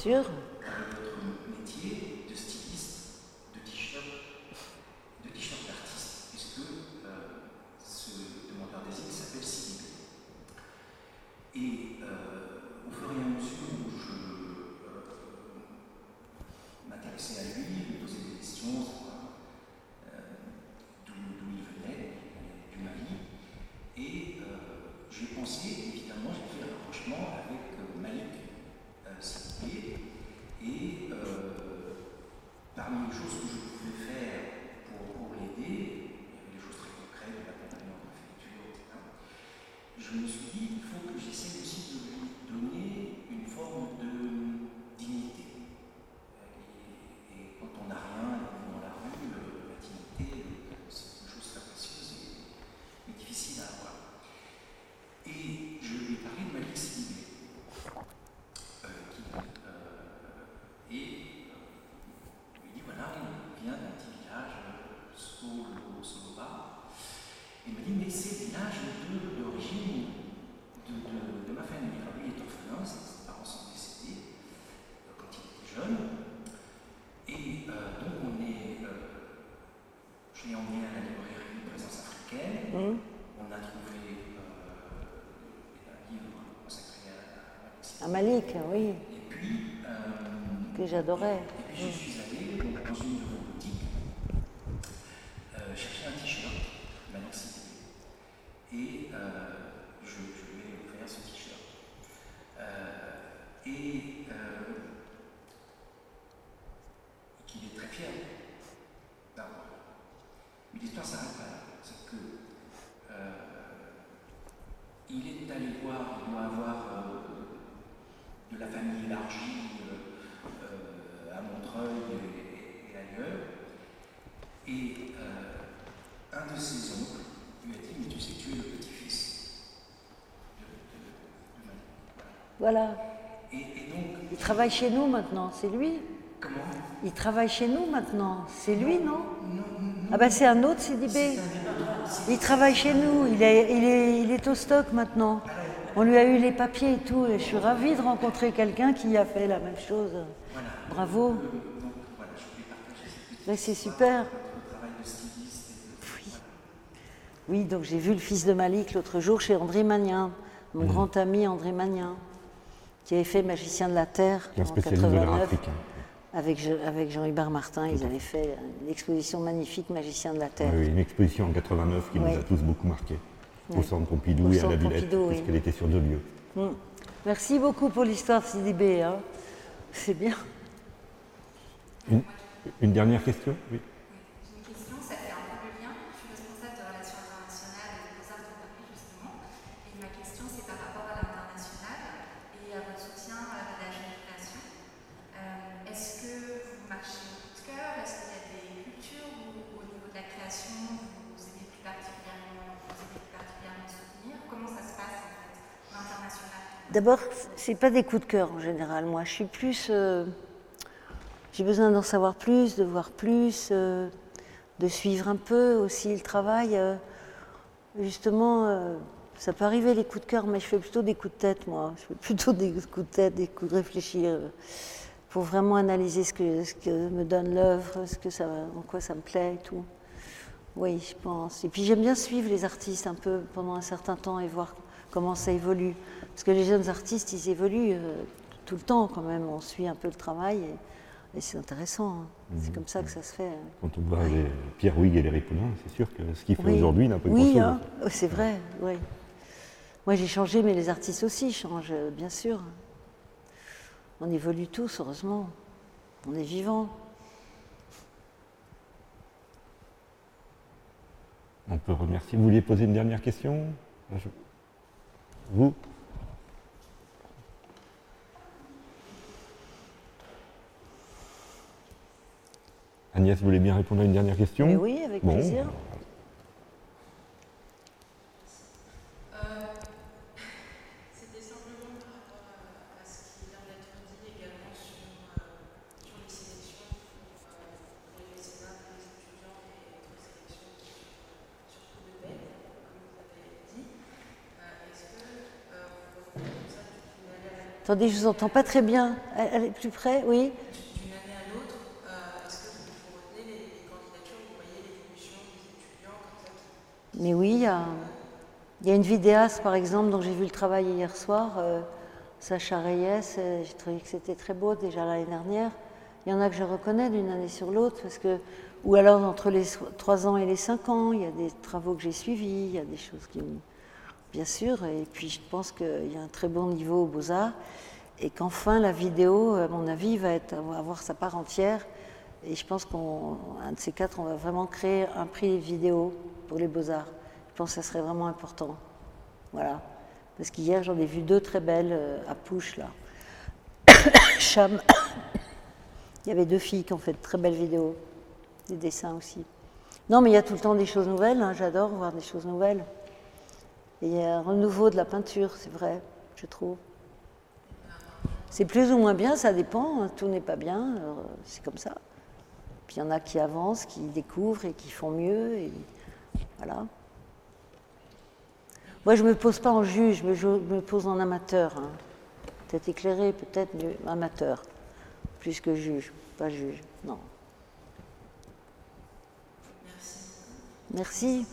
sûr. métier de styliste, de t-shirt, de t-shirt d'artiste, puisque euh, ce demandeur d'asile s'appelle Sylvie. Et euh, au fur et à mesure où je euh, m'intéressais à lui, je me posais des questions, d'où il venait, du Mali, et j'ai pensé, évidemment, j'ai fait un rapprochement avec Malik et euh, parmi les choses que je pouvais faire pour, l'aider, il y avait des choses très concrètes, de l'accompagnement de préfecture, etc. Je me suis dit, il faut que j'essaie aussi de lui donner une forme de dignité. Et, quand on n'a rien dans la rue, la dignité, c'est une chose très précieuse et, difficile à avoir. Et je lui ai parlé de Malik Sidibé. Et euh, il dit voilà, il vient d'un petit village, Solo, Soloba. Il me dit mais c'est le village d'origine de, de, de, ma famille. Alors lui est orphelin, ses parents sont décédés euh, quand il était jeune. Et euh, donc on est. je l'ai emmené à la librairie de présence africaine. Mmh. On a trouvé un livre consacré Malik, oui. Et puis, j'adorais. Et puis je suis allé dans une de vos boutiques euh, chercher un t-shirt, Cité. Et euh, je, je lui ai offert ce t-shirt. Euh, et euh, qu'il est très fier d'avoir. Mais l'histoire s'arrête pas là. C'est que euh, il est allé voir, il doit avoir euh, de la famille élargie euh, à Montreuil et, et ailleurs. Et euh, un de ses oncles lui a dit Mais tu sais, tu es le petit-fils de, de, de Malik. Voilà. Et, et donc, Il travaille chez nous maintenant, c'est lui. comment? Il travaille chez nous maintenant, c'est lui, non? Ah ben c'est un autre Sidibé. Il travaille chez nous, il est, il, est, il est au stock maintenant. On lui a eu les papiers et tout, et je suis ravie de rencontrer quelqu'un qui a fait la même chose. Bravo. Donc voilà, c'est super. Oui. Oui, donc j'ai vu le fils de Malik l'autre jour chez André Magnin, mon grand ami André Magnin, qui avait fait Magicien de la Terre Un en spécialiste de l'art 89. africain. Avec, avec Jean-Hubert Martin, ils avaient fait une exposition magnifique Magicien de la Terre. Oui, une exposition en 89 qui Oui. nous a tous beaucoup marqués. Au centre Pompidou Au et à la Villette, Pompidou, oui. puisqu'elle était sur deux lieux. Mm. Merci beaucoup pour l'histoire Sidibé. Hein. C'est bien. Une, une dernière question? Oui. C'est pas des coups de cœur en général. Moi, je suis plus. euh, j'ai besoin d'en savoir plus, de voir plus, euh, de suivre un peu aussi le travail. euh. justement, ça peut arriver les coups de cœur, mais je fais plutôt des coups de tête, moi. Je fais plutôt des coups de tête, des coups de réfléchir, pour vraiment analyser ce que, ce que me donne l'œuvre, en quoi ça me plaît et tout. Oui, je pense. Et puis j'aime bien suivre les artistes un peu pendant un certain temps et voir comment ça évolue. Parce que les jeunes artistes, ils évoluent euh, tout le temps quand même. On suit un peu le travail et, et c'est intéressant. hein. C'est comme ça que ça se fait. hein. Quand on voit les Pierre Huyghe et les Ripollin, c'est sûr que ce qu'ils font Oui. aujourd'hui n'a pas Oui, grand-chose. hein, c'est vrai, oui. Moi j'ai changé, mais les artistes aussi changent, euh, bien sûr. On évolue tous, heureusement. On est vivants. On peut remercier. Vous vouliez poser une dernière question? Vous Agnès, vous voulez bien répondre à une dernière question Mais oui, avec Bon. plaisir. C'était simplement par rapport à, à ce qui vient d'être dit également sur, euh, sur les sélections pour, euh, pour les mécénats, pour les étudiants et autres sélections sur, sur coup de bête, comme vous avez dit. Euh, Est-ce que vous revenez comme ça à l'autre Attendez, je vous entends pas très bien. Allez plus près, oui. d'une année à l'autre, euh, est-ce que vous, vous retenez les, les candidatures, vous voyez l'évolution des étudiants comme ça qui- Mais il y a, une vidéaste, par exemple, dont j'ai vu le travail hier soir, euh, Sacha Reyes. euh, J'ai trouvé que c'était très beau déjà l'année dernière. Il y en a que je reconnais d'une année sur l'autre, parce que, ou alors entre les 3 ans et les 5 ans, il y a des travaux que j'ai suivis, il y a des choses qui Bien sûr, et puis je pense qu'il y a un très bon niveau aux beaux-arts, et qu'enfin la vidéo, à mon avis, va va avoir sa part entière. Et je pense qu'un de ces quatre, on va vraiment créer un prix vidéo pour les beaux-arts. Ça serait vraiment important. Voilà. Parce qu'hier, j'en ai vu deux très belles euh, à Pouche, là. Cham. Il y avait deux filles qui ont fait de très belles vidéos. Des dessins aussi. Non, mais il y a tout le temps des choses nouvelles. hein, J'adore voir des choses nouvelles. Il y a un renouveau de la peinture, c'est vrai, je trouve. C'est plus ou moins bien, ça dépend. hein, Tout n'est pas bien, euh, c'est comme ça. Puis il y en a qui avancent, qui découvrent et qui font mieux. Voilà. Moi, je ne me pose pas en juge, me, je me pose en amateur. hein. Peut-être éclairé, peut-être amateur. Plus que juge, pas juge, non. Merci.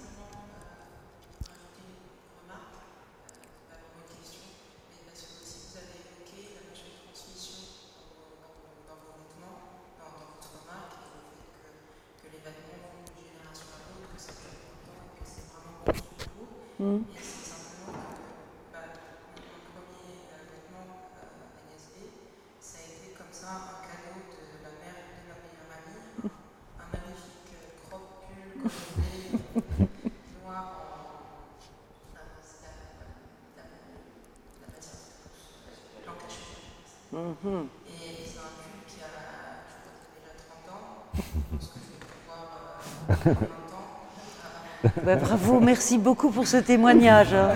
Et c'est simplement que bah, mon mon premier euh, vêtement euh, NSB, Bah, merci beaucoup pour ce témoignage. hein.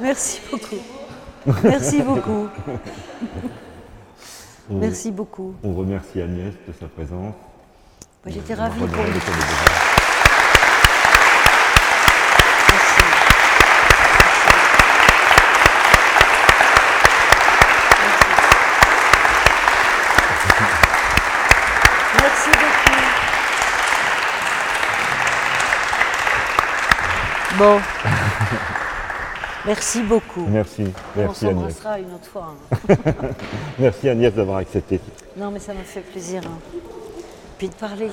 merci beaucoup. Merci beaucoup. On, Merci beaucoup. on remercie Agnès de sa présence. Bah, J'étais ravie. redemander pour- l'école des Beaux-Arts. Merci. Merci. Merci beaucoup. Bon. Merci beaucoup. Merci, On merci Agnès. s'embrassera une autre fois. hein. Merci Agnès d'avoir accepté. Non, mais ça m'a fait plaisir. hein. Puis de parler